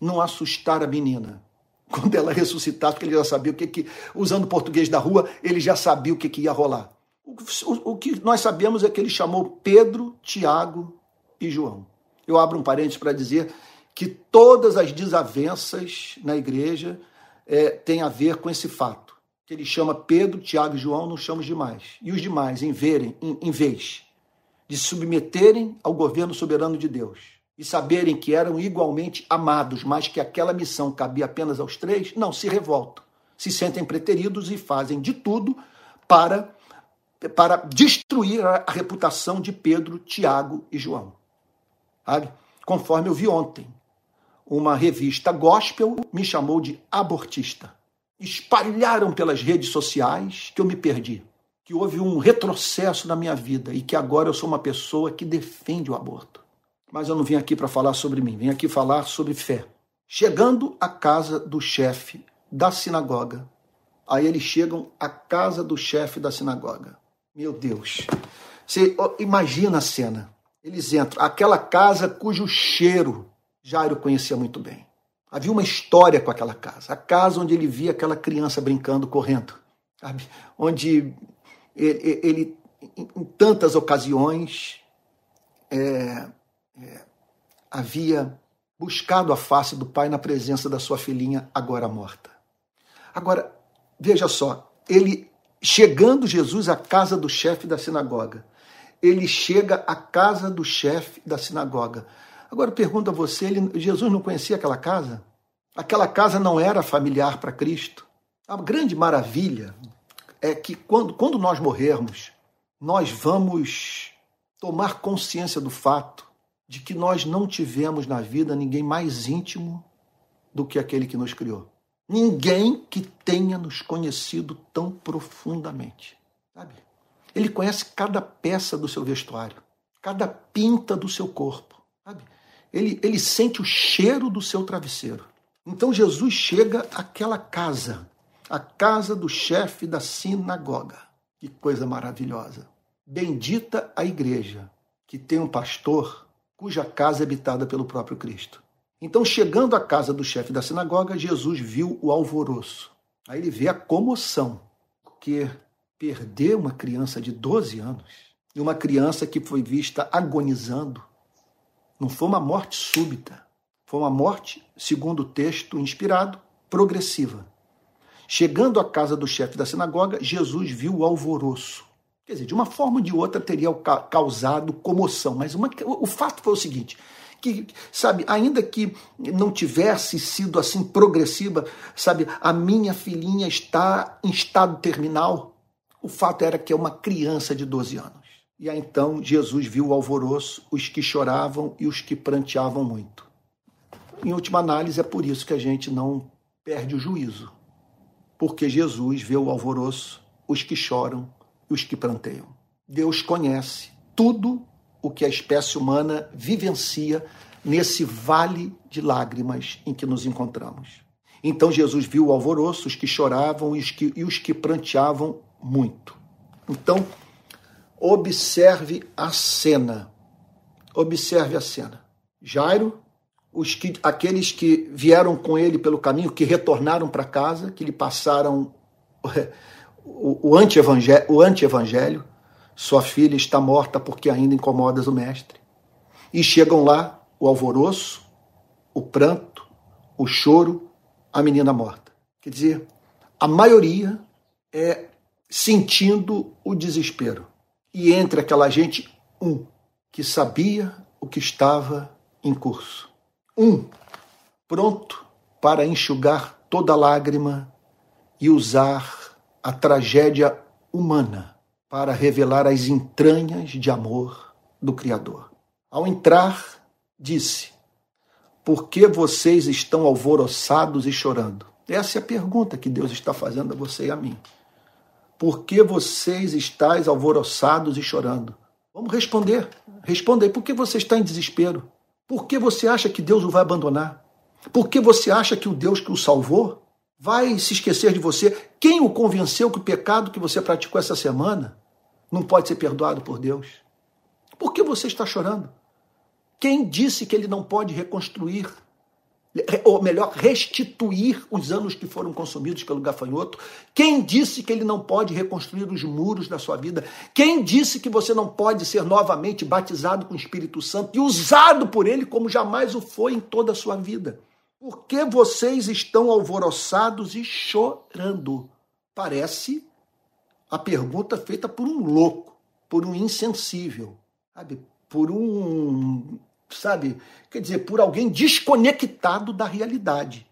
não assustar a menina. Quando ela ressuscitasse, porque ele já sabia o que, que usando português da rua, ele já sabia o que, que ia rolar. O, o, o que nós sabemos é que ele chamou Pedro, Tiago e João. Eu abro um parênteses para dizer que todas as desavenças na igreja é, têm a ver com esse fato. Que ele chama Pedro, Tiago e João, não chama os demais. E os demais, em, verem, em, em vez de submeterem ao governo soberano de Deus e saberem que eram igualmente amados, mas que aquela missão cabia apenas aos três, não, se revoltam, se sentem preteridos e fazem de tudo para, para destruir a reputação de Pedro, Tiago e João. Sabe? Conforme eu vi ontem, uma revista gospel me chamou de abortista. Espalharam pelas redes sociais que eu me perdi, que houve um retrocesso na minha vida e que agora eu sou uma pessoa que defende o aborto. Mas eu não vim aqui para falar sobre mim, vim aqui falar sobre fé. Chegando à casa do chefe da sinagoga, aí eles chegam à casa do chefe da sinagoga. Meu Deus, você imagina a cena. Eles entram, aquela casa cujo cheiro Jairo conhecia muito bem. Havia uma história com aquela casa, a casa onde ele via aquela criança brincando, correndo, sabe? onde ele, ele em tantas ocasiões, é, é, havia buscado a face do pai na presença da sua filhinha, agora morta. Agora, veja só, ele chegando Jesus à casa do chefe da sinagoga, ele chega à casa do chefe da sinagoga. Agora eu pergunto a você: ele, Jesus não conhecia aquela casa? Aquela casa não era familiar para Cristo? A grande maravilha é que quando, quando nós morrermos, nós vamos tomar consciência do fato de que nós não tivemos na vida ninguém mais íntimo do que aquele que nos criou. Ninguém que tenha nos conhecido tão profundamente. Sabe? Ele conhece cada peça do seu vestuário, cada pinta do seu corpo. Sabe? Ele, ele sente o cheiro do seu travesseiro. Então Jesus chega àquela casa, a casa do chefe da sinagoga. Que coisa maravilhosa. Bendita a igreja que tem um pastor cuja casa é habitada pelo próprio Cristo. Então, chegando à casa do chefe da sinagoga, Jesus viu o alvoroço. Aí ele vê a comoção, porque perder uma criança de 12 anos e uma criança que foi vista agonizando não foi uma morte súbita. Foi uma morte, segundo o texto inspirado, progressiva. Chegando à casa do chefe da sinagoga, Jesus viu o alvoroço. Quer dizer, de uma forma ou de outra teria causado comoção, mas uma, o fato foi o seguinte: que, sabe, ainda que não tivesse sido assim progressiva, sabe, a minha filhinha está em estado terminal, o fato era que é uma criança de 12 anos. E aí então Jesus viu o alvoroço, os que choravam e os que pranteavam muito. Em última análise, é por isso que a gente não perde o juízo. Porque Jesus vê o alvoroço, os que choram e os que pranteiam. Deus conhece tudo o que a espécie humana vivencia nesse vale de lágrimas em que nos encontramos. Então Jesus viu o alvoroço, os que choravam e os que, e os que pranteavam muito. Então, Observe a cena. Observe a cena. Jairo, os que, aqueles que vieram com ele pelo caminho, que retornaram para casa, que lhe passaram o, o anti-evangelho, anti sua filha está morta porque ainda incomodas o mestre. E chegam lá o alvoroço, o pranto, o choro, a menina morta. Quer dizer, a maioria é sentindo o desespero e entre aquela gente um que sabia o que estava em curso. Um pronto para enxugar toda lágrima e usar a tragédia humana para revelar as entranhas de amor do Criador. Ao entrar, disse: Por que vocês estão alvoroçados e chorando? Essa é a pergunta que Deus está fazendo a você e a mim. Por que vocês estáis alvoroçados e chorando? Vamos responder. Responder. Por que você está em desespero? Por que você acha que Deus o vai abandonar? Porque você acha que o Deus que o salvou vai se esquecer de você? Quem o convenceu que o pecado que você praticou essa semana não pode ser perdoado por Deus? Por que você está chorando? Quem disse que ele não pode reconstruir, ou melhor, restituir os anos que foram consumidos pelo gafanhoto? Quem disse que ele não pode reconstruir os muros da sua vida? Quem disse que você não pode ser novamente batizado com o Espírito Santo e usado por ele como jamais o foi em toda a sua vida? Por que vocês estão alvoroçados e chorando? Parece a pergunta feita por um louco, por um insensível, sabe? Por um, sabe? Quer dizer, por alguém desconectado da realidade.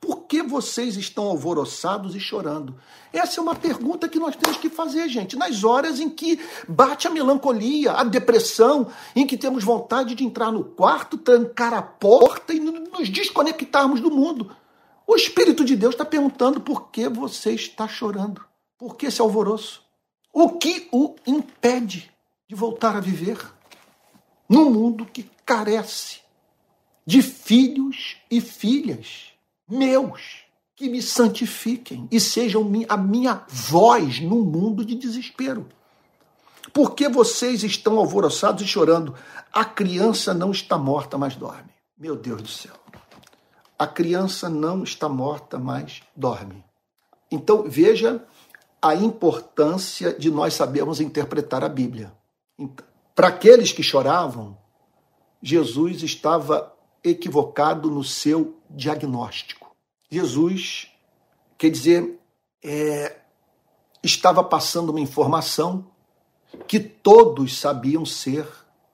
Por que vocês estão alvoroçados e chorando? Essa é uma pergunta que nós temos que fazer, gente, nas horas em que bate a melancolia, a depressão, em que temos vontade de entrar no quarto, trancar a porta e nos desconectarmos do mundo. O Espírito de Deus está perguntando por que você está chorando. Por que esse alvoroço? O que o impede de voltar a viver num mundo que carece de filhos e filhas meus que me santifiquem e sejam a minha voz no mundo de desespero. Por que vocês estão alvoroçados e chorando? A criança não está morta, mas dorme. Meu Deus do céu. A criança não está morta, mas dorme. Então, veja a importância de nós sabermos interpretar a Bíblia. Então, Para aqueles que choravam, Jesus estava equivocado no seu diagnóstico. Jesus, quer dizer, é, estava passando uma informação que todos sabiam ser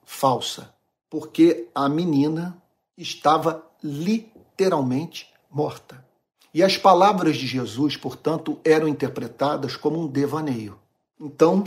falsa, porque a menina estava literalmente morta. E as palavras de Jesus, portanto, eram interpretadas como um devaneio. Então,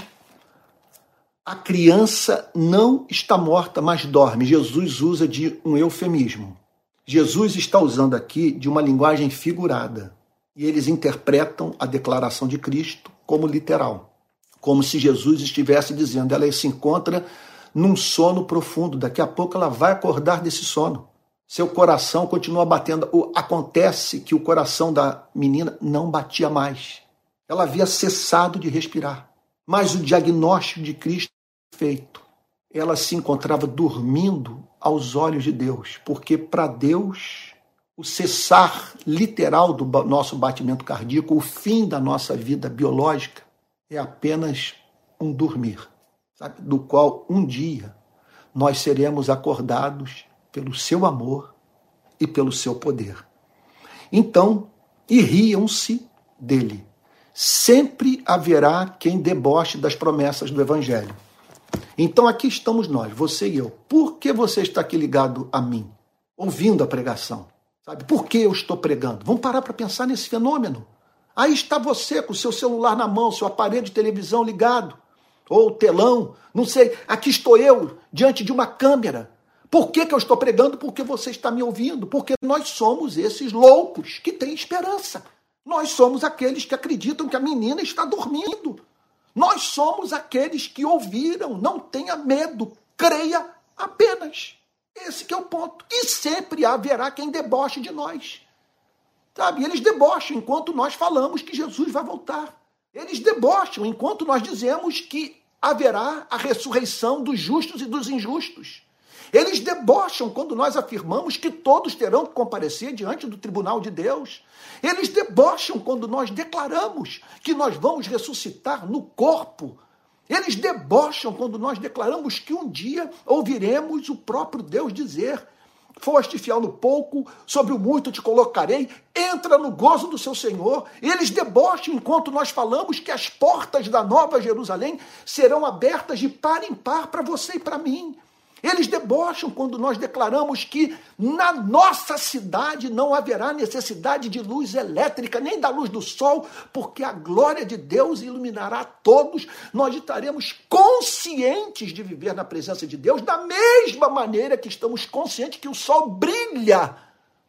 a criança não está morta, mas dorme. Jesus usa de um eufemismo. Jesus está usando aqui de uma linguagem figurada. E eles interpretam a declaração de Cristo como literal. Como se Jesus estivesse dizendo: ela se encontra num sono profundo, daqui a pouco ela vai acordar desse sono seu coração continua batendo. Acontece que o coração da menina não batia mais. Ela havia cessado de respirar. Mas o diagnóstico de Cristo feito. Ela se encontrava dormindo aos olhos de Deus, porque para Deus o cessar literal do nosso batimento cardíaco, o fim da nossa vida biológica, é apenas um dormir, sabe? do qual um dia nós seremos acordados pelo seu amor e pelo seu poder. Então, iriam-se dele. Sempre haverá quem deboche das promessas do Evangelho. Então aqui estamos nós, você e eu. Por que você está aqui ligado a mim, ouvindo a pregação? Sabe? Por que eu estou pregando? Vamos parar para pensar nesse fenômeno. Aí está você com o seu celular na mão, seu aparelho de televisão ligado, ou telão, não sei. Aqui estou eu diante de uma câmera, por que, que eu estou pregando? Porque você está me ouvindo. Porque nós somos esses loucos que têm esperança. Nós somos aqueles que acreditam que a menina está dormindo. Nós somos aqueles que ouviram. Não tenha medo, creia apenas. Esse é o ponto. E sempre haverá quem deboche de nós. Sabe? Eles debocham enquanto nós falamos que Jesus vai voltar. Eles debocham enquanto nós dizemos que haverá a ressurreição dos justos e dos injustos. Eles debocham quando nós afirmamos que todos terão que comparecer diante do tribunal de Deus. Eles debocham quando nós declaramos que nós vamos ressuscitar no corpo. Eles debocham quando nós declaramos que um dia ouviremos o próprio Deus dizer: Foste fiel no pouco, sobre o muito te colocarei, entra no gozo do seu Senhor. Eles debocham enquanto nós falamos que as portas da Nova Jerusalém serão abertas de par em par para você e para mim. Eles debocham quando nós declaramos que na nossa cidade não haverá necessidade de luz elétrica, nem da luz do sol, porque a glória de Deus iluminará todos. Nós estaremos conscientes de viver na presença de Deus, da mesma maneira que estamos conscientes que o sol brilha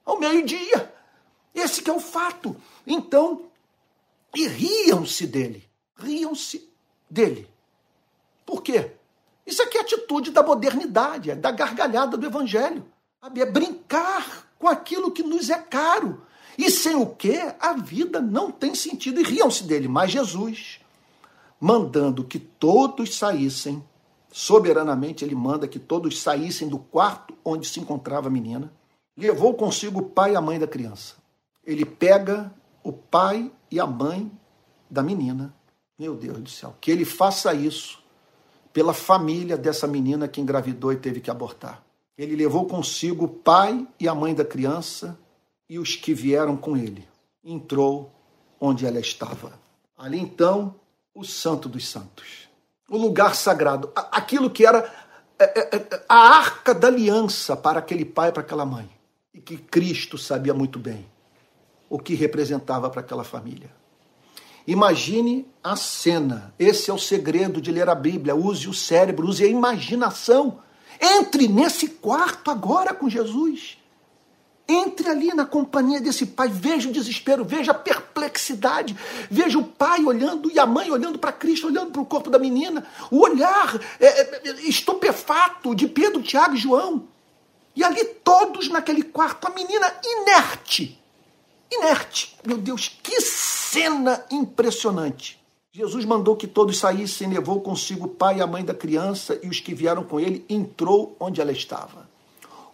ao meio-dia. Esse que é o fato. Então, e riam-se dele. Riam-se dele. Por quê? Isso aqui é atitude da modernidade, é da gargalhada do evangelho. Sabe? É brincar com aquilo que nos é caro. E sem o que a vida não tem sentido. E riam-se dele. Mas Jesus, mandando que todos saíssem, soberanamente ele manda que todos saíssem do quarto onde se encontrava a menina, levou consigo o pai e a mãe da criança. Ele pega o pai e a mãe da menina. Meu Deus do céu, que ele faça isso pela família dessa menina que engravidou e teve que abortar. Ele levou consigo o pai e a mãe da criança e os que vieram com ele. Entrou onde ela estava. Ali então, o Santo dos Santos. O lugar sagrado. Aquilo que era é, é, é, a arca da aliança para aquele pai e para aquela mãe. E que Cristo sabia muito bem o que representava para aquela família. Imagine a cena. Esse é o segredo de ler a Bíblia. Use o cérebro, use a imaginação. Entre nesse quarto agora com Jesus. Entre ali na companhia desse pai, veja o desespero, veja a perplexidade, veja o pai olhando e a mãe olhando para Cristo, olhando para o corpo da menina, o olhar é, é, estupefato de Pedro, Tiago e João. E ali todos naquele quarto, a menina inerte, inerte. Meu Deus, que cena impressionante. Jesus mandou que todos saíssem, levou consigo o pai e a mãe da criança e os que vieram com ele, entrou onde ela estava.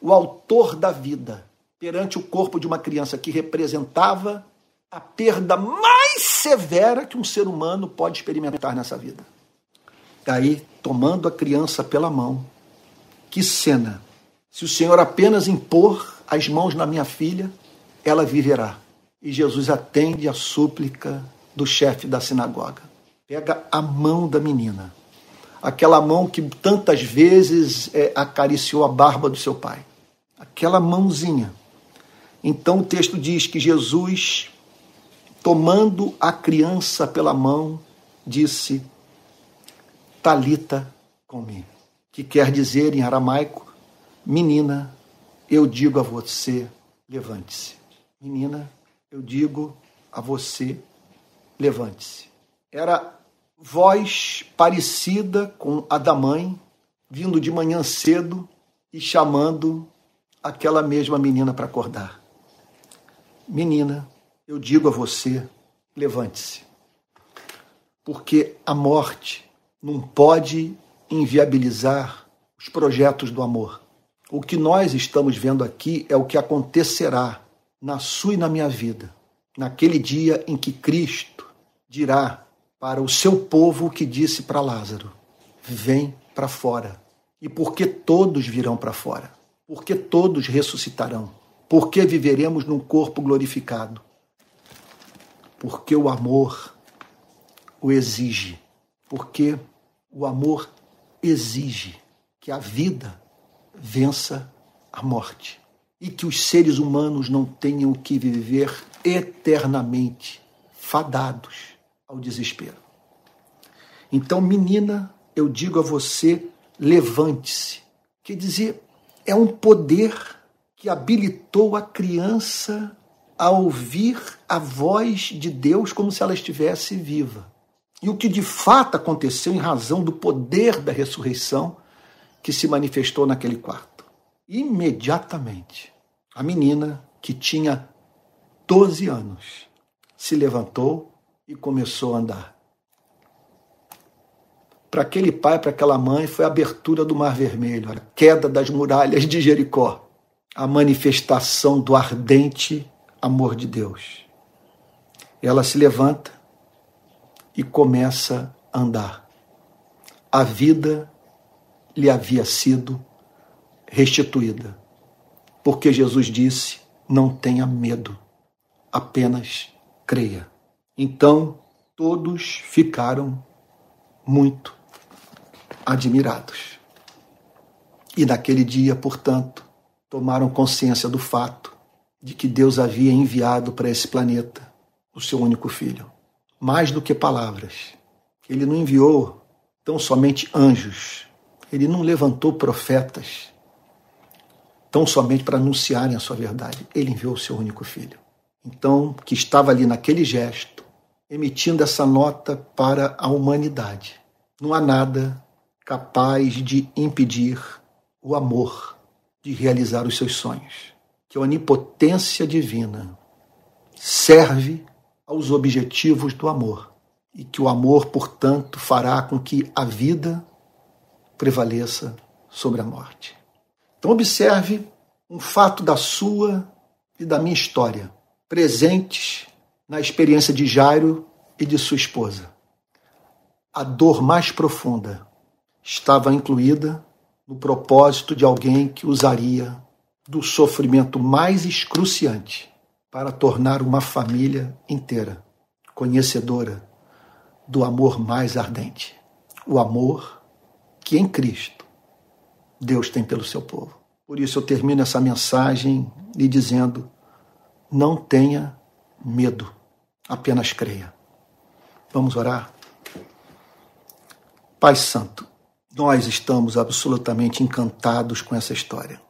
O autor da vida, perante o corpo de uma criança que representava a perda mais severa que um ser humano pode experimentar nessa vida. Daí, tomando a criança pela mão, que cena! Se o Senhor apenas impor as mãos na minha filha, ela viverá. E Jesus atende a súplica do chefe da sinagoga. Pega a mão da menina, aquela mão que tantas vezes é, acariciou a barba do seu pai, aquela mãozinha. Então o texto diz que Jesus, tomando a criança pela mão, disse: Talita comi, que quer dizer em aramaico, menina, eu digo a você, levante-se. Menina, eu digo a você, levante-se. Era voz parecida com a da mãe, vindo de manhã cedo e chamando aquela mesma menina para acordar. Menina, eu digo a você, levante-se. Porque a morte não pode inviabilizar os projetos do amor. O que nós estamos vendo aqui é o que acontecerá na sua e na minha vida, naquele dia em que Cristo dirá para o seu povo o que disse para Lázaro: Vem para fora. E porque todos virão para fora? Porque todos ressuscitarão? Porque viveremos num corpo glorificado? Porque o amor o exige. Porque o amor exige que a vida vença a morte e que os seres humanos não tenham que viver eternamente fadados ao desespero. Então, menina, eu digo a você, levante-se. Quer dizer, é um poder que habilitou a criança a ouvir a voz de Deus como se ela estivesse viva. E o que de fato aconteceu em razão do poder da ressurreição que se manifestou naquele quarto. Imediatamente, a menina, que tinha 12 anos, se levantou e começou a andar. Para aquele pai, para aquela mãe, foi a abertura do Mar Vermelho, a queda das muralhas de Jericó, a manifestação do ardente amor de Deus. Ela se levanta e começa a andar. A vida lhe havia sido restituída. Porque Jesus disse: não tenha medo, apenas creia. Então todos ficaram muito admirados. E naquele dia, portanto, tomaram consciência do fato de que Deus havia enviado para esse planeta o seu único filho. Mais do que palavras. Ele não enviou tão somente anjos, ele não levantou profetas, tão somente para anunciarem a sua verdade. Ele enviou o seu único filho. Então, que estava ali naquele gesto, emitindo essa nota para a humanidade. Não há nada capaz de impedir o amor de realizar os seus sonhos. que a onipotência divina serve aos objetivos do amor e que o amor, portanto, fará com que a vida prevaleça sobre a morte. Então, observe um fato da sua e da minha história, presentes na experiência de Jairo e de sua esposa. A dor mais profunda estava incluída no propósito de alguém que usaria do sofrimento mais excruciante para tornar uma família inteira conhecedora do amor mais ardente, o amor que em Cristo Deus tem pelo seu povo. Por isso eu termino essa mensagem lhe dizendo: não tenha medo, apenas creia. Vamos orar? Pai Santo, nós estamos absolutamente encantados com essa história.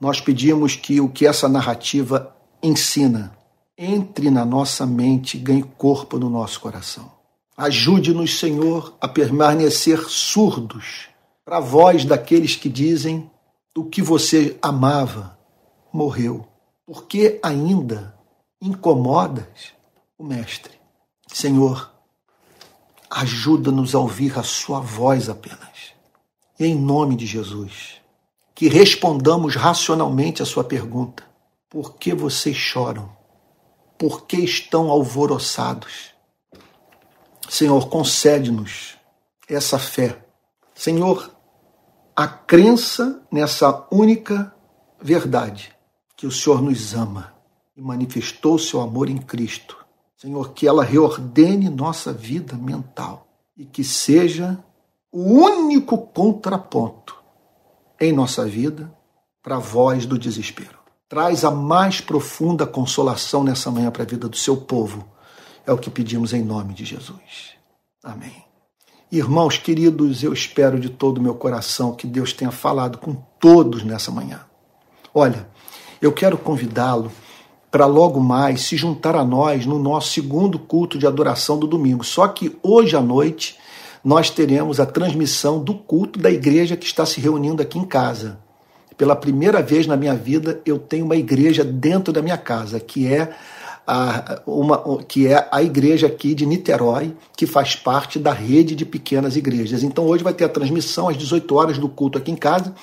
Nós pedimos que o que essa narrativa ensina entre na nossa mente ganhe corpo no nosso coração. Ajude-nos, Senhor, a permanecer surdos para a voz daqueles que dizem o que você amava morreu. Porque ainda incomodas o Mestre. Senhor, ajuda-nos a ouvir a Sua voz apenas. E em nome de Jesus, que respondamos racionalmente a Sua pergunta: por que vocês choram? Por que estão alvoroçados? Senhor, concede-nos essa fé. Senhor, a crença nessa única verdade, que o Senhor nos ama e manifestou seu amor em Cristo. Senhor, que ela reordene nossa vida mental e que seja o único contraponto em nossa vida para a voz do desespero. Traz a mais profunda consolação nessa manhã para a vida do seu povo é o que pedimos em nome de Jesus. Amém. Irmãos queridos, eu espero de todo o meu coração que Deus tenha falado com todos nessa manhã. Olha, eu quero convidá-lo para logo mais se juntar a nós no nosso segundo culto de adoração do domingo. Só que hoje à noite nós teremos a transmissão do culto da igreja que está se reunindo aqui em casa. Pela primeira vez na minha vida, eu tenho uma igreja dentro da minha casa, que é a, uma, que é a igreja aqui de Niterói, que faz parte da rede de pequenas igrejas. Então hoje vai ter a transmissão às 18 horas do culto aqui em casa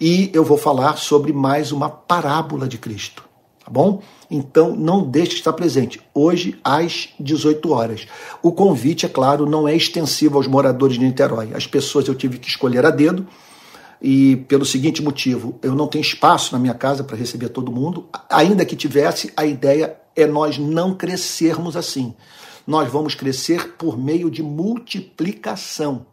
e eu vou falar sobre mais uma parábola de Cristo, tá bom? Então não deixe de estar presente, hoje às 18 horas. O convite, é claro, não é extensivo aos moradores de Niterói. As pessoas eu tive que escolher a dedo, e pelo seguinte motivo, eu não tenho espaço na minha casa para receber todo mundo. Ainda que tivesse, a ideia é nós não crescermos assim. Nós vamos crescer por meio de multiplicação.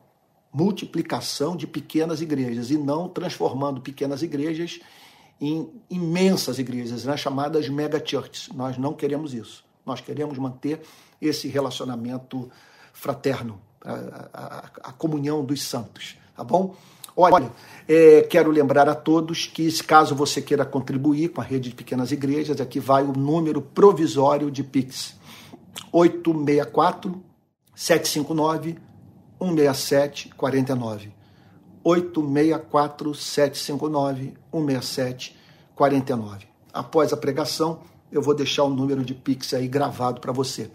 Multiplicação de pequenas igrejas e não transformando pequenas igrejas em imensas igrejas, né, chamadas mega churches. Nós não queremos isso. Nós queremos manter esse relacionamento fraterno, a, a, a comunhão dos santos, tá bom? Olha, é, quero lembrar a todos que, caso você queira contribuir com a rede de pequenas igrejas, aqui vai o número provisório de Pix: 864 759 167 49. 864 759 167 49. Após a pregação, eu vou deixar o número de Pix aí gravado para você.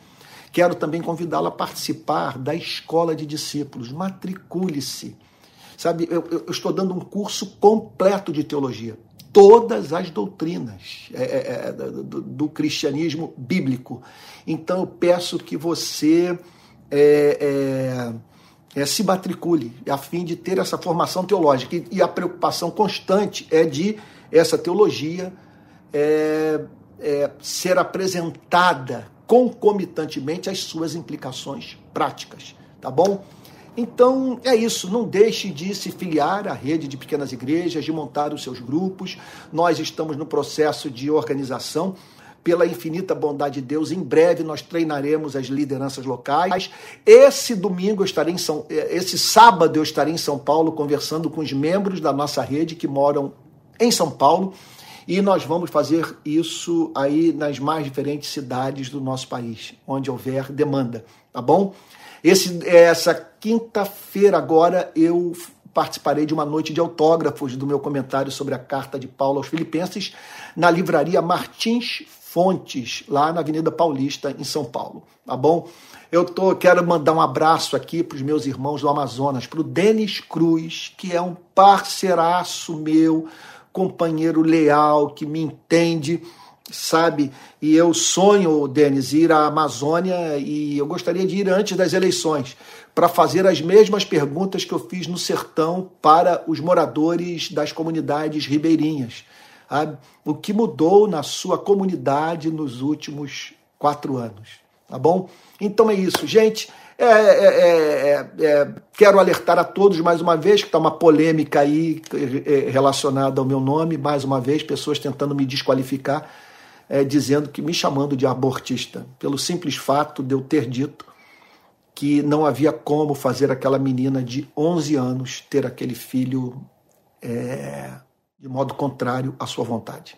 Quero também convidá-lo a participar da Escola de Discípulos. Matricule-se. Sabe, eu, eu, estou dando um curso completo de teologia. Todas as doutrinas é, é, é do, do, cristianismo bíblico. Então eu peço que você é, é, é, se matricule a fim de ter essa formação teológica. E, e a preocupação constante é de essa teologia ser apresentada concomitantemente às suas implicações práticas. Tá bom? Então é isso, não deixe de se filiar à rede de pequenas igrejas, de montar os seus grupos. Nós estamos no processo de organização. Pela infinita bondade de Deus, em breve nós treinaremos as lideranças locais. Esse domingo eu estarei em São, esse sábado eu estarei em São Paulo conversando com os membros da nossa rede que moram em São Paulo e nós vamos fazer isso aí nas mais diferentes cidades do nosso país, onde houver demanda, tá bom? Esse, essa quinta-feira agora eu participarei de uma noite de autógrafos do meu comentário sobre a carta de Paulo aos Filipenses na livraria Martins Fontes, lá na Avenida Paulista, em São Paulo. Tá bom? Eu tô, quero mandar um abraço aqui para os meus irmãos do Amazonas, para o Denis Cruz, que é um parceiraço meu, companheiro leal, que me entende sabe? E eu sonho, Denis, ir à Amazônia e eu gostaria de ir antes das eleições para fazer as mesmas perguntas que eu fiz no sertão para os moradores das comunidades ribeirinhas. O que mudou na sua comunidade nos últimos quatro anos, tá bom? Então é isso, gente. É, é, é, é quero alertar a todos mais uma vez que está uma polêmica aí é, relacionada ao meu nome, mais uma vez, pessoas tentando me desqualificar é, dizendo que me chamando de abortista, pelo simples fato de eu ter dito que não havia como fazer aquela menina de 11 anos ter aquele filho é, de modo contrário à sua vontade.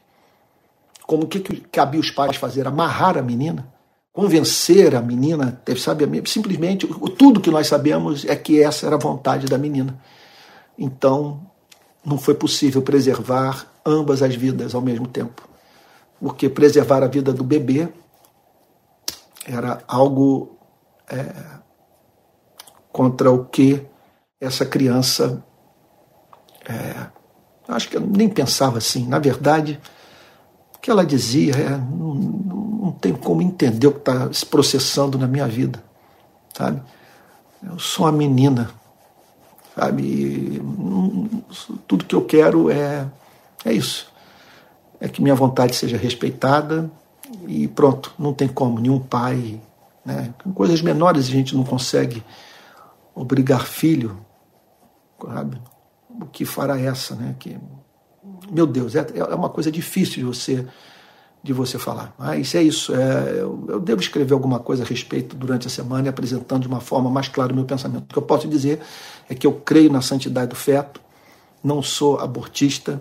Como que, que cabia os pais fazer? Amarrar a menina? Convencer a menina? Sabe, simplesmente, tudo que nós sabemos é que essa era a vontade da menina. Então, não foi possível preservar ambas as vidas ao mesmo tempo porque preservar a vida do bebê era algo é, contra o que essa criança. É, acho que eu nem pensava assim. Na verdade, o que ela dizia é, não, não tem como entender o que está se processando na minha vida. Sabe? Eu sou uma menina. Sabe? E, tudo que eu quero é, é isso é que minha vontade seja respeitada e pronto, não tem como, nenhum pai. Né? Coisas menores a gente não consegue obrigar filho, sabe? O que fará essa, né? Que, meu Deus, é, é uma coisa difícil de você de você falar. Mas é isso. É, eu, eu, devo escrever alguma coisa a respeito durante a semana e apresentando de uma forma mais clara o meu pensamento. O que eu posso dizer é que eu creio na santidade do feto, não sou abortista,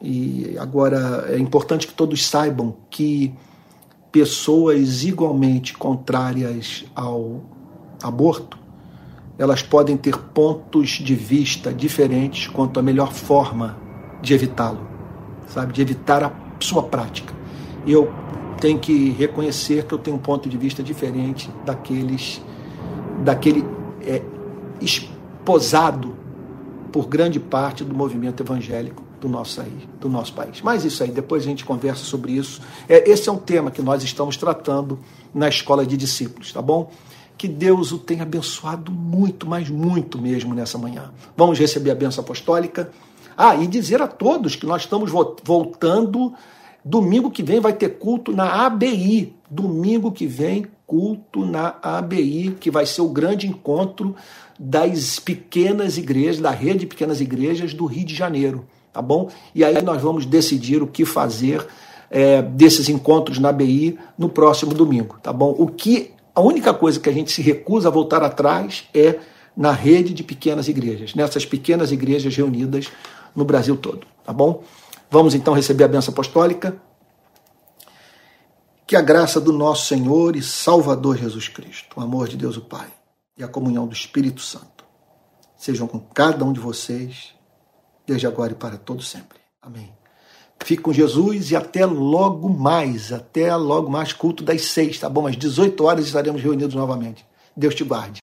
e agora é importante que todos saibam que pessoas igualmente contrárias ao aborto, elas podem ter pontos de vista diferentes quanto à melhor forma de evitá-lo, sabe, de evitar a sua prática. Eu tenho que reconhecer que eu tenho um ponto de vista diferente daqueles, daquele é, esposado por grande parte do movimento evangélico do nosso, aí, do nosso país. Mas isso aí, depois a gente conversa sobre isso. É, esse é um tema que nós estamos tratando na escola de discípulos, tá bom? Que Deus o tenha abençoado muito, mas muito mesmo nessa manhã. Vamos receber a benção apostólica. Ah, e dizer a todos que nós estamos voltando. Domingo que vem vai ter culto na ABI. Domingo que vem, culto na ABI, que vai ser o grande encontro das pequenas igrejas, da rede de pequenas igrejas do Rio de Janeiro tá bom? E aí nós vamos decidir o que fazer é, desses encontros na BI no próximo domingo, tá bom? O que a única coisa que a gente se recusa a voltar atrás é na rede de pequenas igrejas, nessas pequenas igrejas reunidas no Brasil todo, tá bom? Vamos então receber a benção apostólica. Que a graça do nosso Senhor e Salvador Jesus Cristo, o amor de Deus o Pai e a comunhão do Espírito Santo sejam com cada um de vocês desde agora e para todo sempre. Amém. Fique com Jesus e até logo mais, até logo mais culto das seis, tá bom? Às 18 horas estaremos reunidos novamente. Deus te guarde.